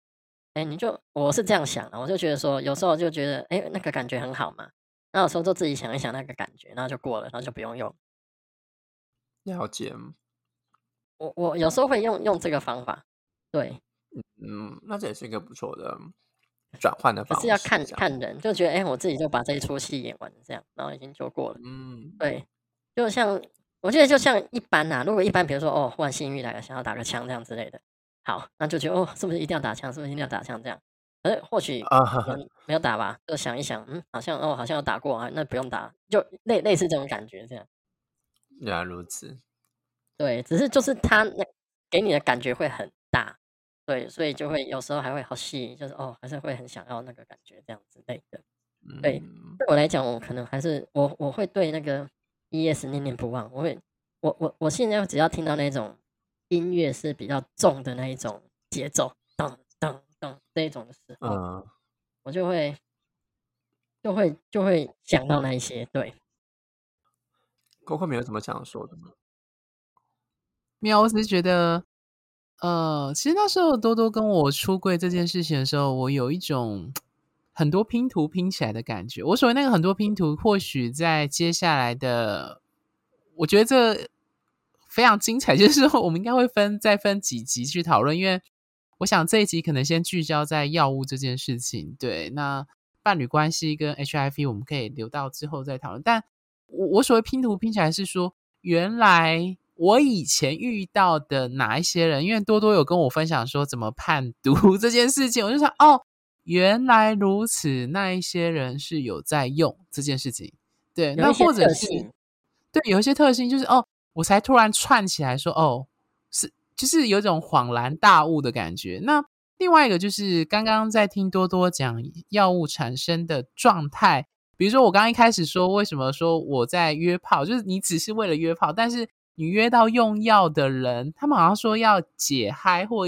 哎，你就我是这样想的，我就觉得说，有时候就觉得，哎，那个感觉很好嘛，那有时候就自己想一想那个感觉，然后就过了，然后就不用用。了解。我我有时候会用用这个方法，对，嗯，那这也是一个不错的转换的方式，可是要看看人，就觉得哎、欸，我自己就把这一出戏演完，这样，然后已经就过了。嗯，对，就像我觉得就像一般呐、啊，如果一般，比如说哦，忽然幸运来了，想要打个枪这样之类的，好，那就觉得哦，是不是一定要打枪？是不是一定要打枪？这样，呃，或许没有打吧，就想一想，嗯，好像哦，好像有打过啊，那不用打，就类类似这种感觉，这样。原来如此。对，只是就是他那给你的感觉会很大。对，所以就会有时候还会好细，就是哦，还是会很想要那个感觉这样之类的。对，对我来讲，我可能还是我我会对那个 ES 念念不忘。我会，我我我现在只要听到那种音乐是比较重的那一种节奏，噔噔噔这一种的时候，嗯、我就会就会就会想到那一些。对，Coco 没有什么想说的吗？没有，我只是觉得。呃，其实那时候多多跟我出柜这件事情的时候，我有一种很多拼图拼起来的感觉。我所谓那个很多拼图，或许在接下来的，我觉得这非常精彩。就是说，我们应该会分再分几集去讨论，因为我想这一集可能先聚焦在药物这件事情。对，那伴侣关系跟 HIV，我们可以留到之后再讨论。但我我所谓拼图拼起来是说，原来。我以前遇到的哪一些人，因为多多有跟我分享说怎么判读 这件事情，我就想哦，原来如此，那一些人是有在用这件事情，对，那或者是对有一些特性，就是哦，我才突然串起来说哦，是就是有一种恍然大悟的感觉。那另外一个就是刚刚在听多多讲药物产生的状态，比如说我刚刚一开始说为什么说我在约炮，就是你只是为了约炮，但是。你约到用药的人，他们好像说要解嗨，或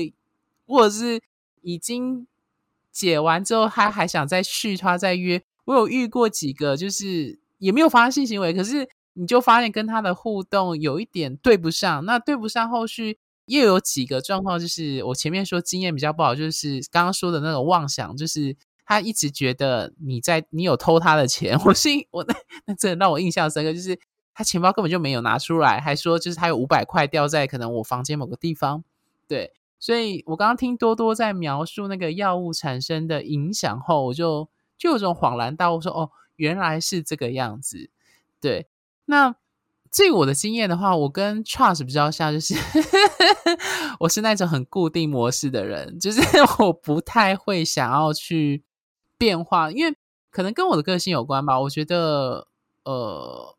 或者是已经解完之后，他还想再续，他再约。我有遇过几个，就是也没有发生性行为，可是你就发现跟他的互动有一点对不上。那对不上，后续又有几个状况，就是我前面说经验比较不好，就是刚刚说的那种妄想，就是他一直觉得你在你有偷他的钱。我是我那那真的让我印象深刻，就是。他钱包根本就没有拿出来，还说就是他有五百块掉在可能我房间某个地方。对，所以我刚刚听多多在描述那个药物产生的影响后，我就就有种恍然大悟，说哦，原来是这个样子。对，那至于我的经验的话，我跟 Charles 比较像，就是 我是那种很固定模式的人，就是 我不太会想要去变化，因为可能跟我的个性有关吧。我觉得呃。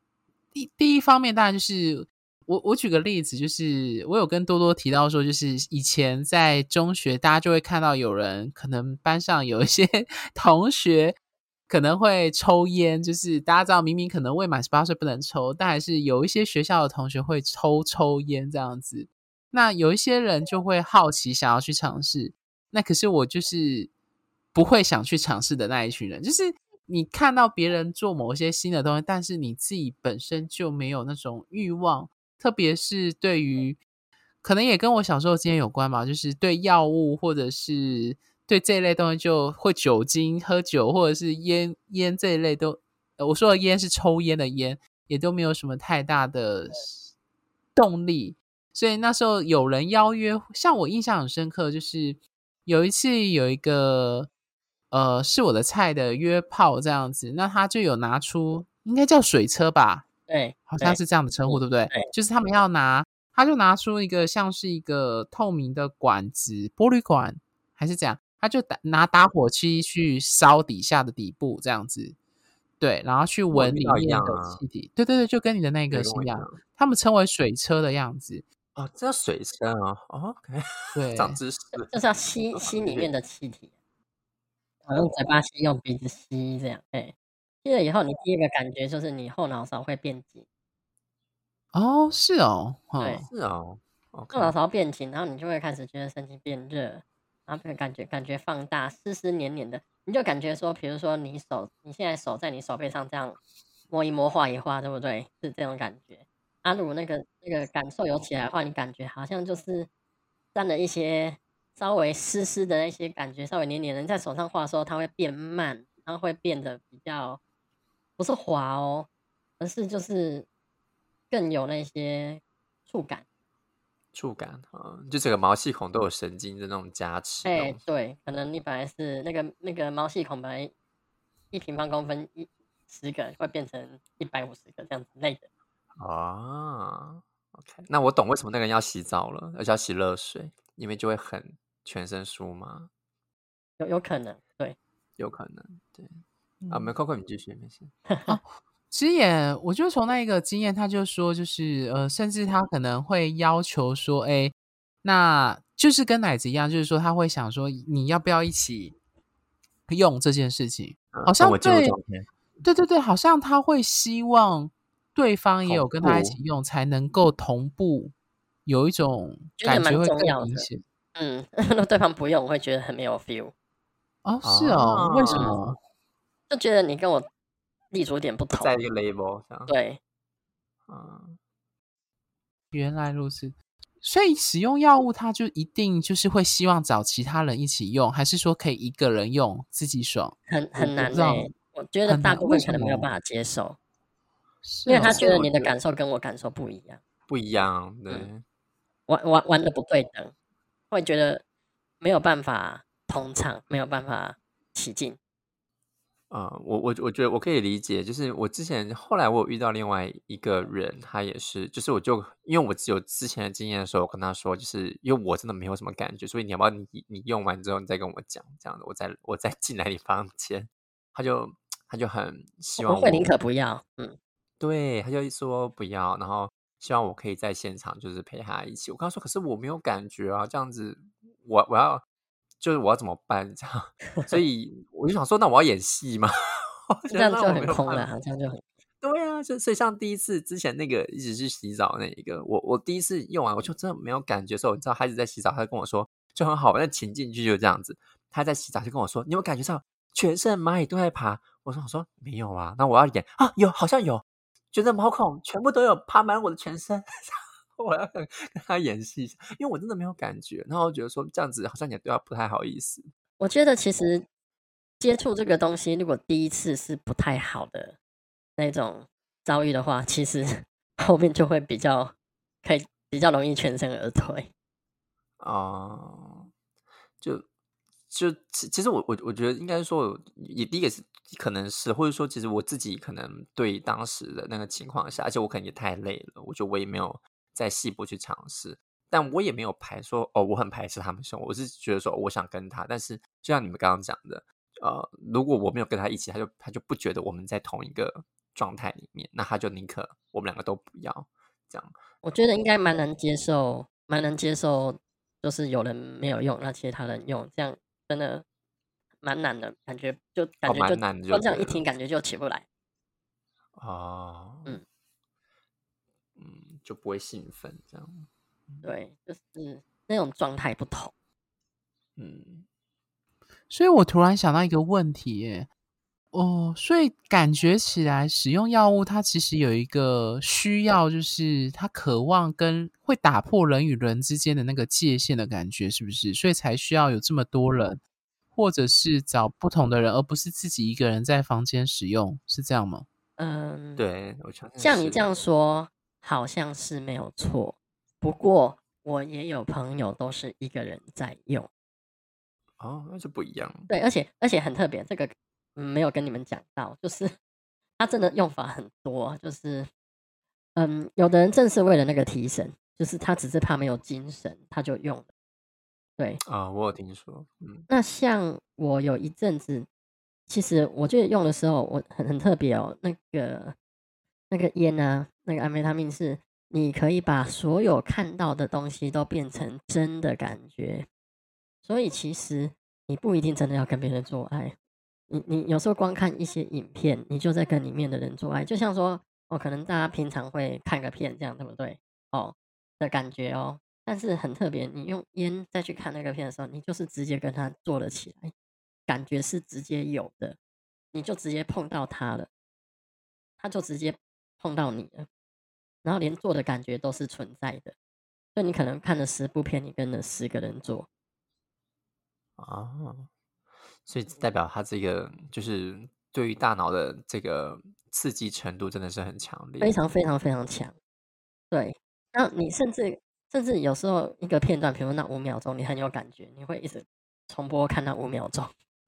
第第一方面，当然就是我我举个例子，就是我有跟多多提到说，就是以前在中学，大家就会看到有人可能班上有一些 同学可能会抽烟，就是大家知道明明可能未满十八岁不能抽，但还是有一些学校的同学会抽抽烟这样子。那有一些人就会好奇想要去尝试，那可是我就是不会想去尝试的那一群人，就是。你看到别人做某些新的东西，但是你自己本身就没有那种欲望，特别是对于可能也跟我小时候经验有关吧，就是对药物或者是对这一类东西，就会酒精、喝酒或者是烟烟这一类都，我说的烟是抽烟的烟，也都没有什么太大的动力。所以那时候有人邀约，像我印象很深刻，就是有一次有一个。呃，是我的菜的约炮这样子，那他就有拿出，应该叫水车吧？对，好像是这样的称呼，对不对？对，就是他们要拿，他就拿出一个像是一个透明的管子，玻璃管还是这样，他就打拿打火机去烧底下的底部这样子，对，然后去闻里面的气体，对对对，就跟你的那个一样，他们称为水车的样子。哦，这叫水车啊？哦，OK，对，长知识，就是要吸吸里面的气体。用嘴巴吸，用鼻子吸，这样。哎，吸了以后，你第一个感觉就是你后脑勺会变紧。哦，是哦，对，是哦。后脑勺变紧，然后你就会开始觉得身体变热，然后感觉感觉放大，湿湿黏黏的。你就感觉说，比如说你手，你现在手在你手背上这样摸一摸、画一画，对不对？是这种感觉。啊，鲁那个那个感受有起来的话，你感觉好像就是沾了一些。稍微湿湿的那些感觉，稍微黏黏的，你在手上画的时候，它会变慢，然后会变得比较不是滑哦，而是就是更有那些触感。触感啊，就整个毛细孔都有神经的那种加持。哎、欸，对，可能你本来是那个那个毛细孔本来一平方公分一十个，会变成一百五十个这样子类的。哦，OK，那我懂为什么那个人要洗澡了，而且要洗热水，因为就会很全身酥麻。有有可能，对，有可能，对。啊，没扣扣，你继续，没事。哦其实也，我就从那一个经验，他就说，就是呃，甚至他可能会要求说，哎，那就是跟奶子一样，就是说他会想说，你要不要一起用这件事情？好像对，对对对，好像他会希望对方也有跟他一起用，才能够同步，有一种感觉会更明显。嗯，那对方不用，我会觉得很没有 feel。哦，是哦，为什么？就觉得你跟我。立足点不同，在一个 label 上。对，嗯，原来如此。所以使用药物，他就一定就是会希望找其他人一起用，还是说可以一个人用自己爽？很很难呢、欸。我觉得大部分可能没有办法接受，因为他觉得你的感受跟我感受不一样，不一样。对，嗯、玩玩玩的不对等，会觉得没有办法同场，没有办法起劲。啊、uh，我我我觉得我可以理解，就是我之前后来我有遇到另外一个人，他也是，就是我就因为我只有之前的经验的时候，我跟他说，就是因为我真的没有什么感觉，所以你要不要你你用完之后你再跟我讲，这样子，我再我再进来你房间，他就他就很希望我，我会宁可不要，嗯，对，他就说不要，然后希望我可以在现场就是陪他一起，我跟他说，可是我没有感觉啊，这样子我我要。就是我要怎么办这样，所以我就想说，那我要演戏吗？这样就很空了，这样就很对啊。就所以像第一次之前那个一直去洗澡那一个，我我第一次用完我就真的没有感觉的时候，你知道，孩子在洗澡，他就跟我说就很好玩，那潜进去就这样子。他在洗澡就跟我说，你有感觉到全身蚂蚁都在爬？我说我说没有啊，那我要演啊，有好像有，觉得毛孔全部都有爬满我的全身。我要跟他演戏一下，因为我真的没有感觉，然后我觉得说这样子好像也对他不太好意思。我觉得其实接触这个东西，如果第一次是不太好的那种遭遇的话，其实 后面就会比较可以比较容易全身而退。哦、uh，就就其其实我我我觉得应该说，也第一个是可能是，或者说其实我自己可能对当时的那个情况下，而且我可能也太累了，我觉得我也没有。在细部去尝试，但我也没有排说哦，我很排斥他们生活。我是觉得说，我想跟他，但是就像你们刚刚讲的，呃，如果我没有跟他一起，他就他就不觉得我们在同一个状态里面，那他就宁可我们两个都不要这样。我觉得应该蛮能接受，蛮能接受，就是有人没有用，那其他人用，这样真的蛮难的，感觉就感觉就、哦、蛮难的就这样一听，感觉就起不来。哦，嗯。就不会兴奋，这样。对，就是那种状态不同。嗯，所以我突然想到一个问题，耶，哦，所以感觉起来使用药物，它其实有一个需要，就是它渴望跟会打破人与人之间的那个界限的感觉，是不是？所以才需要有这么多人，或者是找不同的人，而不是自己一个人在房间使用，是这样吗？嗯，对，我想像你这样说。好像是没有错，不过我也有朋友都是一个人在用，哦，那就不一样。对，而且而且很特别，这个没有跟你们讲到，就是 它真的用法很多，就是嗯，有的人正是为了那个提神，就是他只是怕没有精神，他就用了。对啊，我有听说，嗯，那像我有一阵子，其实我觉得用的时候，我很很特别哦，那个那个烟啊。那个安非他命是，你可以把所有看到的东西都变成真的感觉，所以其实你不一定真的要跟别人做爱，你你有时候光看一些影片，你就在跟里面的人做爱，就像说，哦，可能大家平常会看个片这样，对不对？哦的感觉哦，但是很特别，你用烟再去看那个片的时候，你就是直接跟他做了起来，感觉是直接有的，你就直接碰到他了，他就直接碰到你了。然后连做的感觉都是存在的，所以你可能看了十部片，你跟了十个人做啊，所以代表他这个就是对于大脑的这个刺激程度真的是很强烈，非常非常非常强。对，那你甚至甚至有时候一个片段，比如那五秒钟，你很有感觉，你会一直重播看那五秒钟。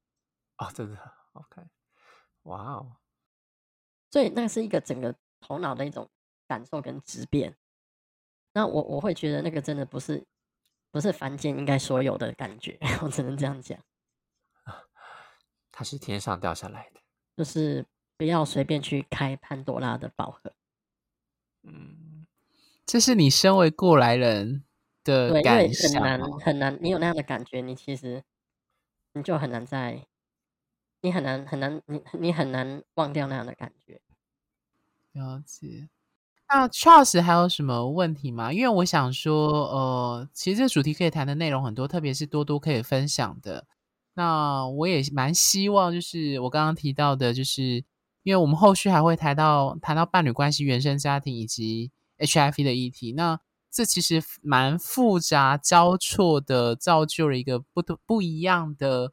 哦，真的，OK，哇哦！所以那是一个整个头脑的一种感受跟质变。那我我会觉得那个真的不是不是凡间应该所有的感觉，我只能这样讲。它是天上掉下来的，就是不要随便去开潘多拉的宝盒。嗯，这是你身为过来人的感想，很难很难。你有那样的感觉，你其实你就很难在，你很难很难，你你很难忘掉那样的感觉。了解。那 Charles 还有什么问题吗？因为我想说，呃，其实这主题可以谈的内容很多，特别是多多可以分享的。那我也蛮希望，就是我刚刚提到的，就是因为我们后续还会谈到谈到伴侣关系、原生家庭以及 HIV 的议题。那这其实蛮复杂交错的，造就了一个不同不一样的，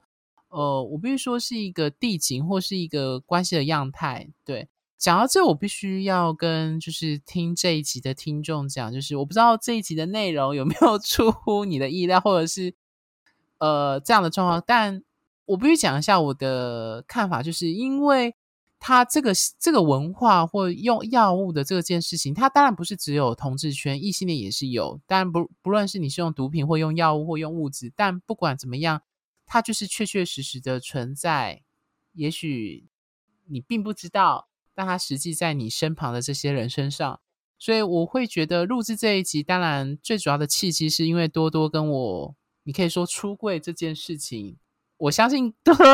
呃，我必须说是一个地景或是一个关系的样态，对。讲到这，我必须要跟就是听这一集的听众讲，就是我不知道这一集的内容有没有 出乎你的意料，或者是呃这样的状况。但我必须讲一下我的看法，就是因为他这个这个文化或用药物的这件事情，它当然不是只有同志圈，异性恋也是有。当然不不论是你是用毒品或用药物或用物质，但不管怎么样，它就是确确实实的存在。也许你并不知道。但他实际在你身旁的这些人身上，所以我会觉得录制这一集，当然最主要的契机是因为多多跟我，你可以说出柜这件事情。我相信多多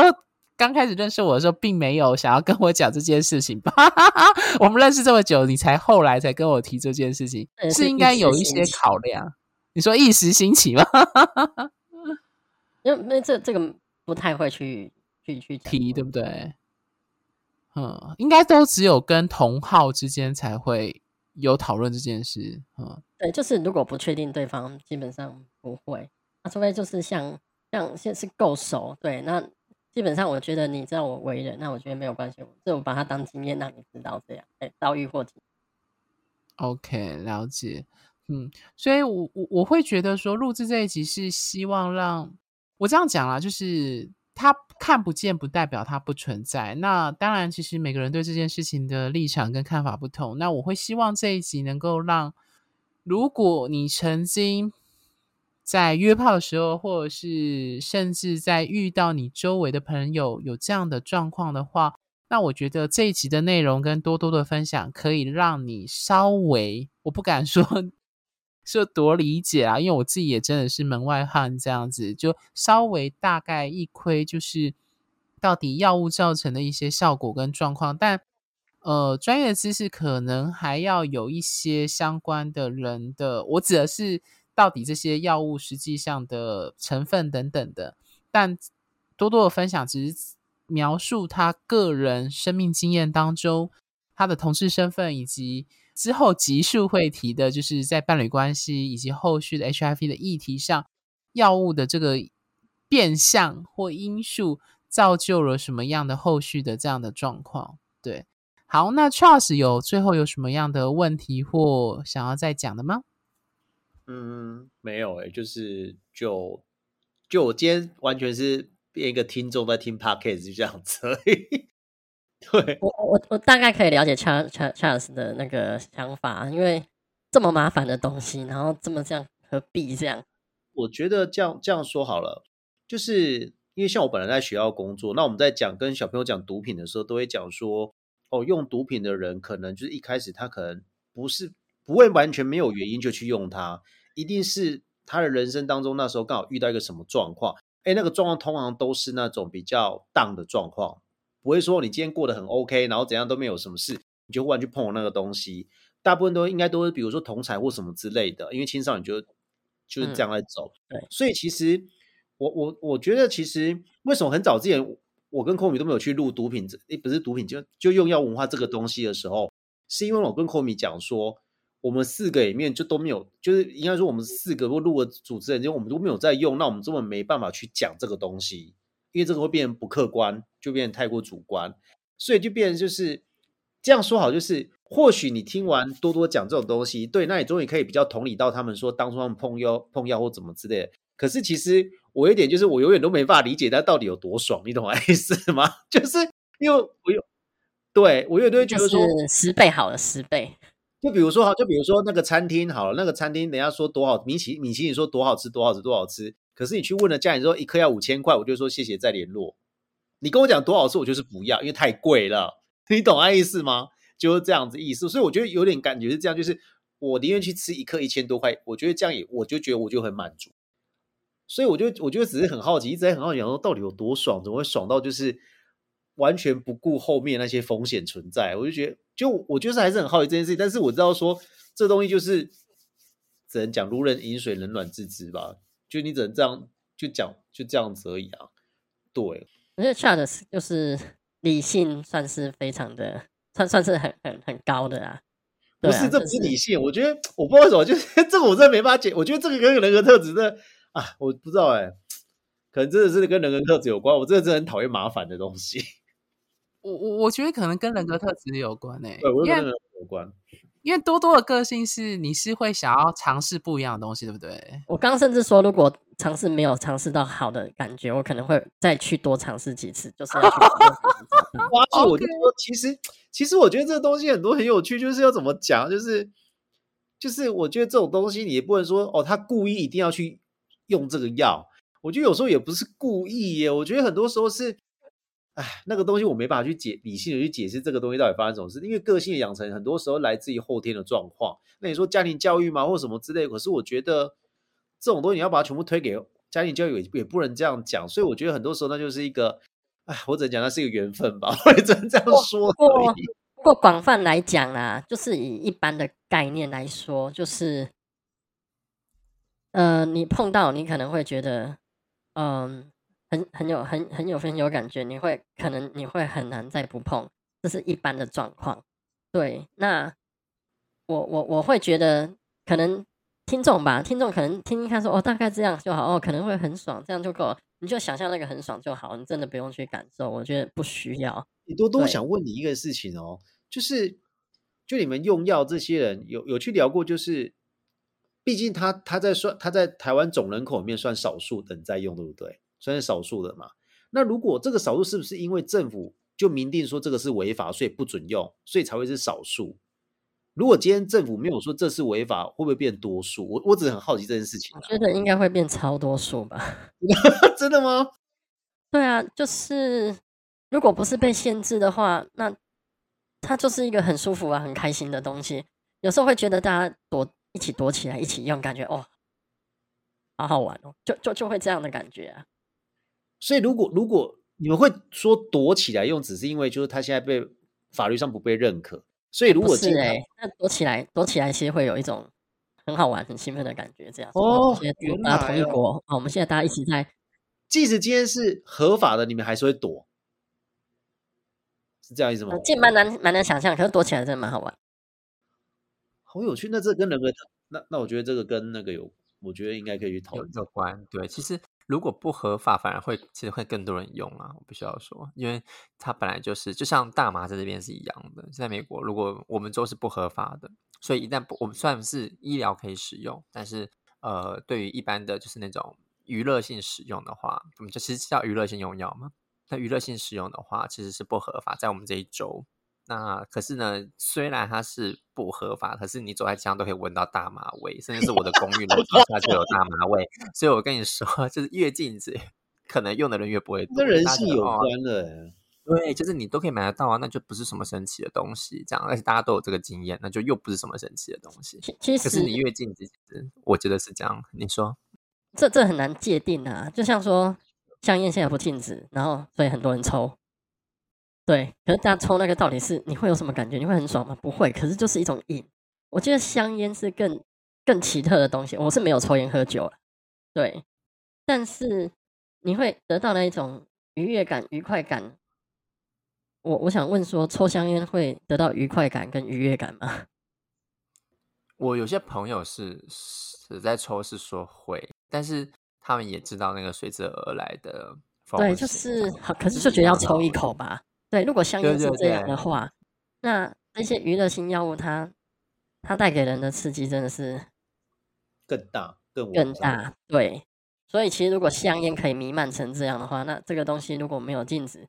刚开始认识我的时候，并没有想要跟我讲这件事情吧？我们认识这么久，你才后来才跟我提这件事情，是应该有一些考量。你说一时兴起吗？因为那这这个不太会去去去提，对不对？嗯，应该都只有跟同号之间才会有讨论这件事。嗯，对，就是如果不确定对方，基本上不会。那除非就是像像现在是够熟，对，那基本上我觉得你知道我为人，那我觉得没有关系，就我把它当经验让你知道这样，哎，遭遇或者。OK，了解。嗯，所以我我我会觉得说录制这一集是希望让我这样讲啦，就是。他看不见不代表他不存在。那当然，其实每个人对这件事情的立场跟看法不同。那我会希望这一集能够让，如果你曾经在约炮的时候，或者是甚至在遇到你周围的朋友有这样的状况的话，那我觉得这一集的内容跟多多的分享，可以让你稍微，我不敢说。是多理解啊，因为我自己也真的是门外汉，这样子就稍微大概一窥，就是到底药物造成的一些效果跟状况。但呃，专业知识可能还要有一些相关的人的，我指的是到底这些药物实际上的成分等等的。但多多的分享只是描述他个人生命经验当中他的同事身份以及。之后集数会提的，就是在伴侣关系以及后续的 HIV 的议题上，药物的这个变相或因素造就了什么样的后续的这样的状况？对，好，那 Charles 有最后有什么样的问题或想要再讲的吗？嗯，没有诶、欸，就是就就我今天完全是变一个听众在听 Podcast 就这样子而已。对，我我我大概可以了解 Charles Charles 的那个想法，因为这么麻烦的东西，然后这么这样何必这样？我觉得这样这样说好了，就是因为像我本来在学校工作，那我们在讲跟小朋友讲毒品的时候，都会讲说，哦，用毒品的人可能就是一开始他可能不是不会完全没有原因就去用它，一定是他的人生当中那时候刚好遇到一个什么状况，哎，那个状况通常都是那种比较 down 的状况。不会说你今天过得很 OK，然后怎样都没有什么事，你就忽然去碰那个东西。大部分都应该都是，比如说同侪或什么之类的，因为青少年就就是这样来走。嗯、对，所以其实我我我觉得，其实为什么很早之前我跟 Komi 都没有去录毒品，诶，不是毒品，就就用药文化这个东西的时候，是因为我跟 Komi 讲说，我们四个里面就都没有，就是应该说我们四个如果录的主持人，就我们都没有在用，那我们根本没办法去讲这个东西。因为这个会变成不客观，就变成太过主观，所以就变成就是这样说好，就是或许你听完多多讲这种东西，对，那你终于可以比较同理到他们说当初他们碰药碰药或怎么之类的。可是其实我有一点就是我永远都没办法理解他到底有多爽，你懂我意思吗？就是因为我有，对我永远都会觉得说十倍好了，十倍。就比如说哈，就比如说那个餐厅好了，那个餐厅人家说多好，米其米其林说多好吃，多好吃，多好吃。可是你去问了家里说一颗要五千块，我就说谢谢再联络。你跟我讲多少次，我就是不要，因为太贵了。你懂啊意思吗？就是这样子意思。所以我觉得有点感觉是这样，就是我宁愿去吃一颗一千多块，我觉得这样也我就觉得我就很满足。所以我就我觉得只是很好奇，一直在很好奇，说到底有多爽，怎么会爽到就是完全不顾后面那些风险存在？我就觉得。就我就是还是很好奇这件事情，但是我知道说这东西就是只能讲如人饮水，冷暖自知吧。就你只能这样就讲，就这样子而已啊。对，我觉得 Chad 就是理性算是非常的，算算是很很很高的啊。不是，这不是理性。我觉得我不知道为什么，就是这个我真的没法解。我觉得这个跟人格特质的啊，我不知道哎、欸，可能真的是跟人格特质有关。我真的真的很讨厌麻烦的东西。我我我觉得可能跟人格特质有关哎、欸，对，我跟人格有关。因为多多的个性是你是会想要尝试不一样的东西，对不对？我刚刚甚至说，如果尝试没有尝试到好的感觉，我可能会再去多尝试几次，就是要去多尝试。哇，我就 说，其实其实我觉得这个东西很多很有趣，就是要怎么讲，就是就是我觉得这种东西你也不能说哦，他故意一定要去用这个药。我觉得有时候也不是故意耶，我觉得很多时候是。哎，那个东西我没办法去解理性的去解释这个东西到底发生什么事，因为个性的养成很多时候来自于后天的状况。那你说家庭教育嘛，或什么之类，可是我觉得这种东西你要把它全部推给家庭教育也，也不能这样讲。所以我觉得很多时候那就是一个，哎，我只能讲那是一个缘分吧，我也只能这样说。不过，不过广泛来讲啊，就是以一般的概念来说，就是，呃，你碰到你可能会觉得，嗯。很很有很很有很有感觉，你会可能你会很难再不碰，这是一般的状况。对，那我我我会觉得可能听众吧，听众可能听听看说哦，大概这样就好哦，可能会很爽，这样就够了，你就想象那个很爽就好，你真的不用去感受，我觉得不需要。你多多想问你一个事情哦，就是就你们用药这些人有有去聊过，就是毕竟他他在算他在台湾总人口里面算少数的人在用，对不对？算是少数的嘛？那如果这个少数是不是因为政府就明定说这个是违法，所以不准用，所以才会是少数？如果今天政府没有说这是违法，会不会变多数？我我只是很好奇这件事情啊。我觉得应该会变超多数吧？真的吗？对啊，就是如果不是被限制的话，那它就是一个很舒服啊、很开心的东西。有时候会觉得大家躲一起躲起来一起用，感觉哦，好好玩哦，就就就会这样的感觉啊。所以，如果如果你们会说躲起来用，只是因为就是他现在被法律上不被认可，所以如果是哎，那躲起来躲起来其实会有一种很好玩、很兴奋的感觉。这样哦，大家同一国哦，我们现在大家一起在，即使今天是合法的，你们还是会躲，是这样意思吗？这蛮难蛮难想象，可是躲起来真的蛮好玩，好有趣。那这跟人格，那那我觉得这个跟那个有，我觉得应该可以去讨论有关。对，其实。如果不合法，反而会其实会更多人用啊！我必须要说，因为它本来就是就像大麻在这边是一样的。在美国，如果我们州是不合法的，所以一旦不我们算是医疗可以使用，但是呃，对于一般的就是那种娱乐性使用的话，我们就其实叫娱乐性用药嘛。那娱乐性使用的话，其实是不合法，在我们这一州。那可是呢，虽然它是不合法，可是你走在街上都可以闻到大麻味，甚至是我的公寓楼底下就有大麻味。所以我跟你说，就是越禁止，可能用的人越不会多。跟人性有关的，哦，对，就是你都可以买得到啊，那就不是什么神奇的东西。这样，而且大家都有这个经验，那就又不是什么神奇的东西。其实，可是你越禁止，我觉得是这样。你说，这这很难界定啊。就像说，香烟现在不禁止，然后所以很多人抽。对，可是大家抽那个到底是你会有什么感觉？你会很爽吗？不会，可是就是一种瘾。我觉得香烟是更更奇特的东西。我是没有抽烟喝酒，对，但是你会得到那一种愉悦感、愉快感。我我想问说，抽香烟会得到愉快感跟愉悦感吗？我有些朋友是是在抽，是说会，但是他们也知道那个随之而来的。对，就是好，可是就觉得要抽一口吧。对，如果香烟是这样的话，对对对，那这些娱乐性药物它，它它带给人的刺激真的是更大、更更大。对，所以其实如果香烟可以弥漫成这样的话，那这个东西如果没有禁止，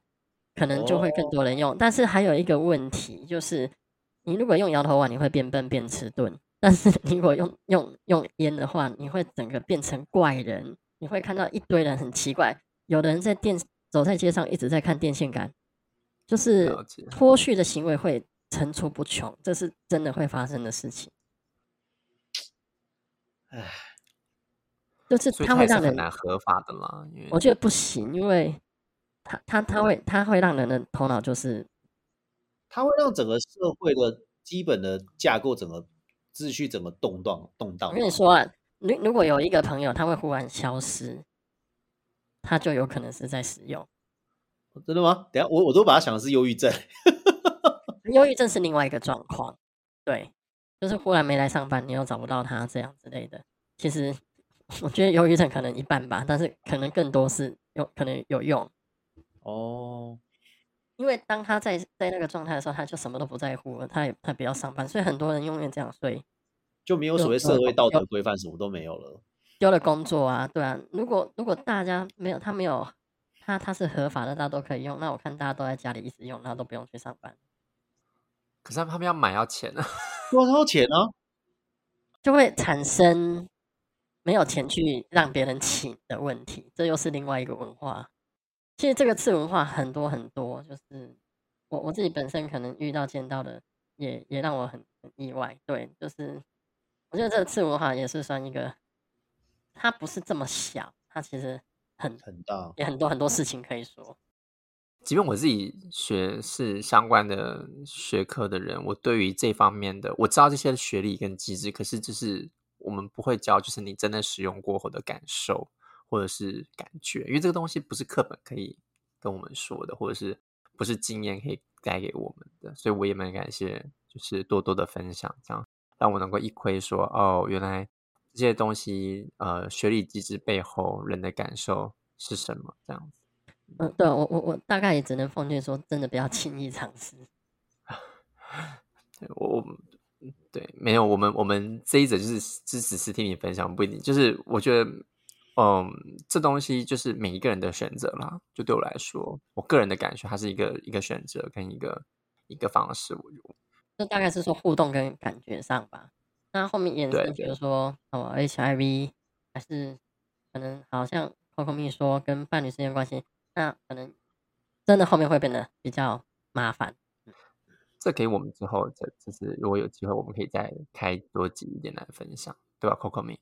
可能就会更多人用。哦、但是还有一个问题就是，你如果用摇头丸，你会变笨变迟钝；但是你如果用用用烟的话，你会整个变成怪人。你会看到一堆人很奇怪，有的人在电走在街上一直在看电线杆。就是脱序的行为会层出不穷，这是真的会发生的事情。唉，就是它会让人很难合法的啦？我觉得不行，因为他他他会他会让人的头脑就是，他会让整个社会的基本的架构、整个秩序、整个动荡动荡。我跟你说啊，如如果有一个朋友他会忽然消失，他就有可能是在使用。真的吗？等下我我都把它想的是忧郁症，忧郁症是另外一个状况，对，就是忽然没来上班，你又找不到他这样之类的。其实我觉得忧郁症可能一半吧，但是可能更多是有可能有用哦。因为当他在在那个状态的时候，他就什么都不在乎了，他也他不要上班，所以很多人永远这样睡，就没有所谓社会道德规范，什么都没有了，丢了工作啊，对啊。如果如果大家没有他没有。他他是合法的，大家都可以用。那我看大家都在家里一直用，那都不用去上班。可是他们要买要钱啊，多少钱呢？就会产生没有钱去让别人请的问题，这又是另外一个文化。其实这个次文化很多很多，就是我我自己本身可能遇到见到的也，也也让我很很意外。对，就是我觉得这个次文化也是算一个，它不是这么小，它其实。很很大，也很多很多事情可以说。即便我自己学是相关的学科的人，我对于这方面的我知道这些学历跟机制，可是就是我们不会教，就是你真的使用过后的感受或者是感觉，因为这个东西不是课本可以跟我们说的，或者是不是经验可以带给我们的。所以我也蛮感谢，就是多多的分享，这样让我能够一窥说哦，原来。这些东西，呃，学理机制背后人的感受是什么？这样子，嗯，对我我我大概也只能奉劝说，真的不要轻易尝试。我我对没有，我们我们这一则就是支持是听你分享，不一定就是我觉得，嗯，这东西就是每一个人的选择啦。就对我来说，我个人的感受，它是一个一个选择跟一个一个方式。我就这大概是说互动跟感觉上吧。那后面衍生，比如说哦，HIV 还是可能好像 Coco 说跟伴侣之间关系，那可能真的后面会变得比较麻烦。这给我们之后，这就是如果有机会，我们可以再开多集一点来分享，对吧，Coco？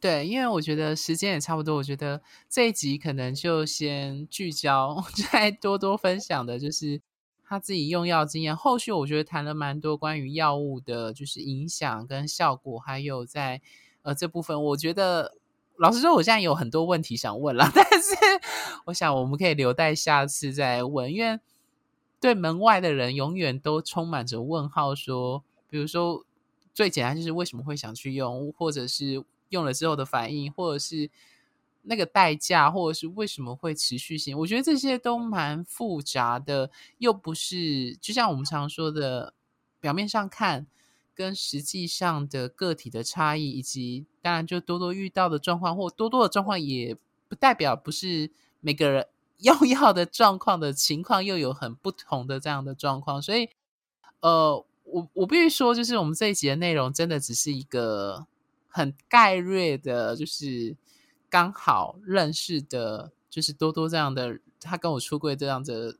对，因为我觉得时间也差不多，我觉得这一集可能就先聚焦，再多多分享的就是。他自己用药经验，后续我觉得谈了蛮多关于药物的，就是影响跟效果，还有在呃这部分，我觉得老实说，我现在有很多问题想问了，但是我想我们可以留待下次再问，因为对门外的人永远都充满着问号说，说比如说最简单就是为什么会想去用，或者是用了之后的反应，或者是。那个代价，或者是为什么会持续性，我觉得这些都蛮复杂的，又不是就像我们常说的，表面上看跟实际上的个体的差异，以及当然就多多遇到的状况，或多多的状况，也不代表不是每个人 用药的状况的情况又有很不同的这样的状况，所以呃，我我必须说，就是我们这一集的内容真的只是一个很概略的，就是。刚好认识的，就是多多这样的，他跟我出柜这样的，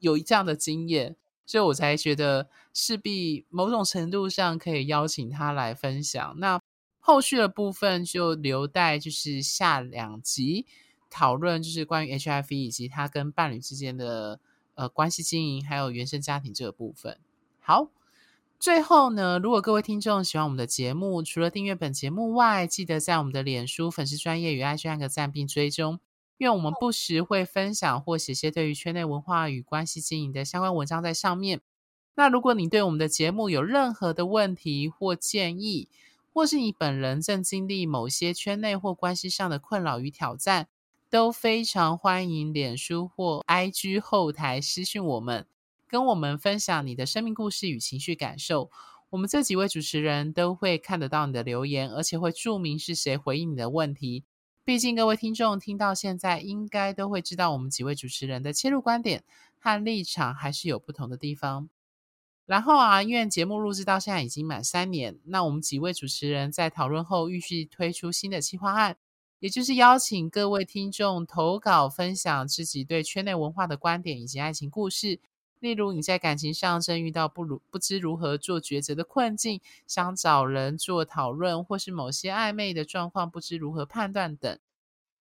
有这样的经验，所以我才觉得势必某种程度上可以邀请他来分享。那后续的部分就留待就是下两集讨论，就是关于 HIV 以及他跟伴侣之间的呃关系经营，还有原生家庭这个部分。好。最后呢，如果各位听众喜欢我们的节目，除了订阅本节目外，记得在我们的脸书粉丝专页与 IG 按个赞并追踪，因为我们不时会分享或写些对于圈内文化与关系经营的相关文章在上面。那如果你对我们的节目有任何的问题或建议，或是你本人正经历某些圈内或关系上的困扰与挑战，都非常欢迎脸书或 IG 后台私讯我们。跟我们分享你的生命故事与情绪感受。我们这几位主持人都会看得到你的留言，而且会注明是谁回应你的问题。毕竟各位听众听到现在，应该都会知道我们几位主持人的切入观点和立场还是有不同的地方。然后啊，因为节目录制到现在已经满三年，那我们几位主持人在讨论后预计推出新的企划案，也就是邀请各位听众投稿分享自己对圈内文化的观点以及爱情故事。例如你在感情上正遇到不如不知如何做抉择的困境，想找人做讨论，或是某些暧昧的状况不知如何判断等，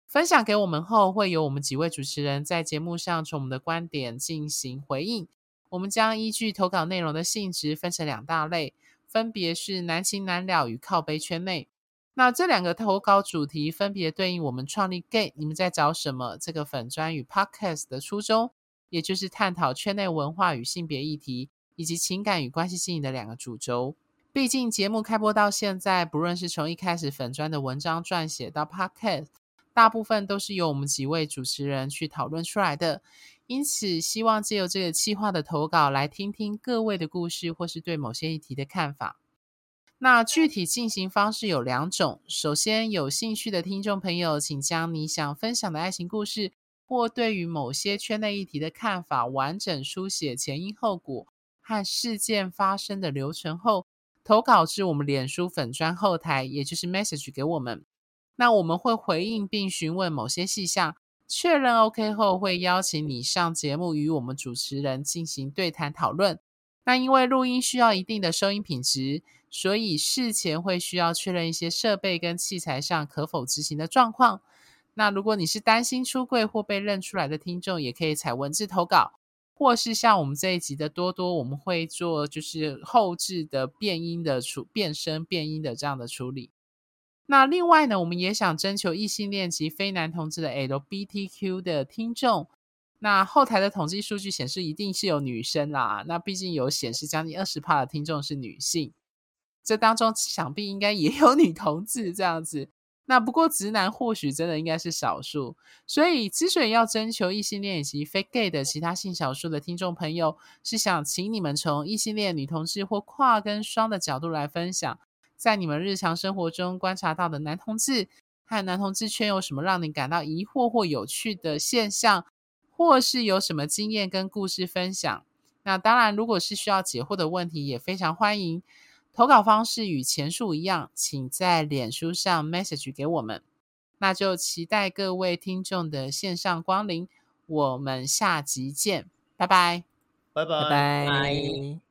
分享给我们后，会由我们几位主持人在节目上从我们的观点进行回应。我们将依据投稿内容的性质分成两大类，分别是难情难了与靠杯圈内。那这两个投稿主题分别对应我们创立 Gay 你们在找什么这个粉专与 Podcast 的初衷。也就是探讨圈内文化与性别议题，以及情感与关系经营的两个主轴。毕竟节目开播到现在，不论是从一开始粉砖的文章撰写到 Podcast，大部分都是由我们几位主持人去讨论出来的。因此，希望借由这个企划的投稿，来听听各位的故事，或是对某些议题的看法。那具体进行方式有两种：首先，有兴趣的听众朋友，请将你想分享的爱情故事。或对于某些圈内议题的看法，完整书写前因后果和事件发生的流程后，投稿至我们脸书粉砖后台，也就是 message 给我们。那我们会回应并询问某些细项，确认 OK 后，会邀请你上节目与我们主持人进行对谈讨论。那因为录音需要一定的收音品质，所以事前会需要确认一些设备跟器材上可否执行的状况。那如果你是担心出柜或被认出来的听众，也可以采文字投稿，或是像我们这一集的多多，我们会做就是后置的变音的处变声变音的这样的处理。那另外呢，我们也想征求异性恋及非男同志的 LBTQ 的听众。那后台的统计数据显示，一定是有女生啦。那毕竟有显示将近二十趴的听众是女性，这当中想必应该也有女同志这样子。那不过直男或许真的应该是少数，所以之所以要征求异性恋以及非 gay 的其他性少数的听众朋友，是想请你们从异性恋女同志或跨跟双的角度来分享，在你们日常生活中观察到的男同志和男同志圈有什么让你感到疑惑或有趣的现象，或是有什么经验跟故事分享。那当然，如果是需要解惑的问题，也非常欢迎。投稿方式与前述一样，请在脸书上 message 给我们。那就期待各位听众的线上光临，我们下集见，拜拜，拜拜，拜拜。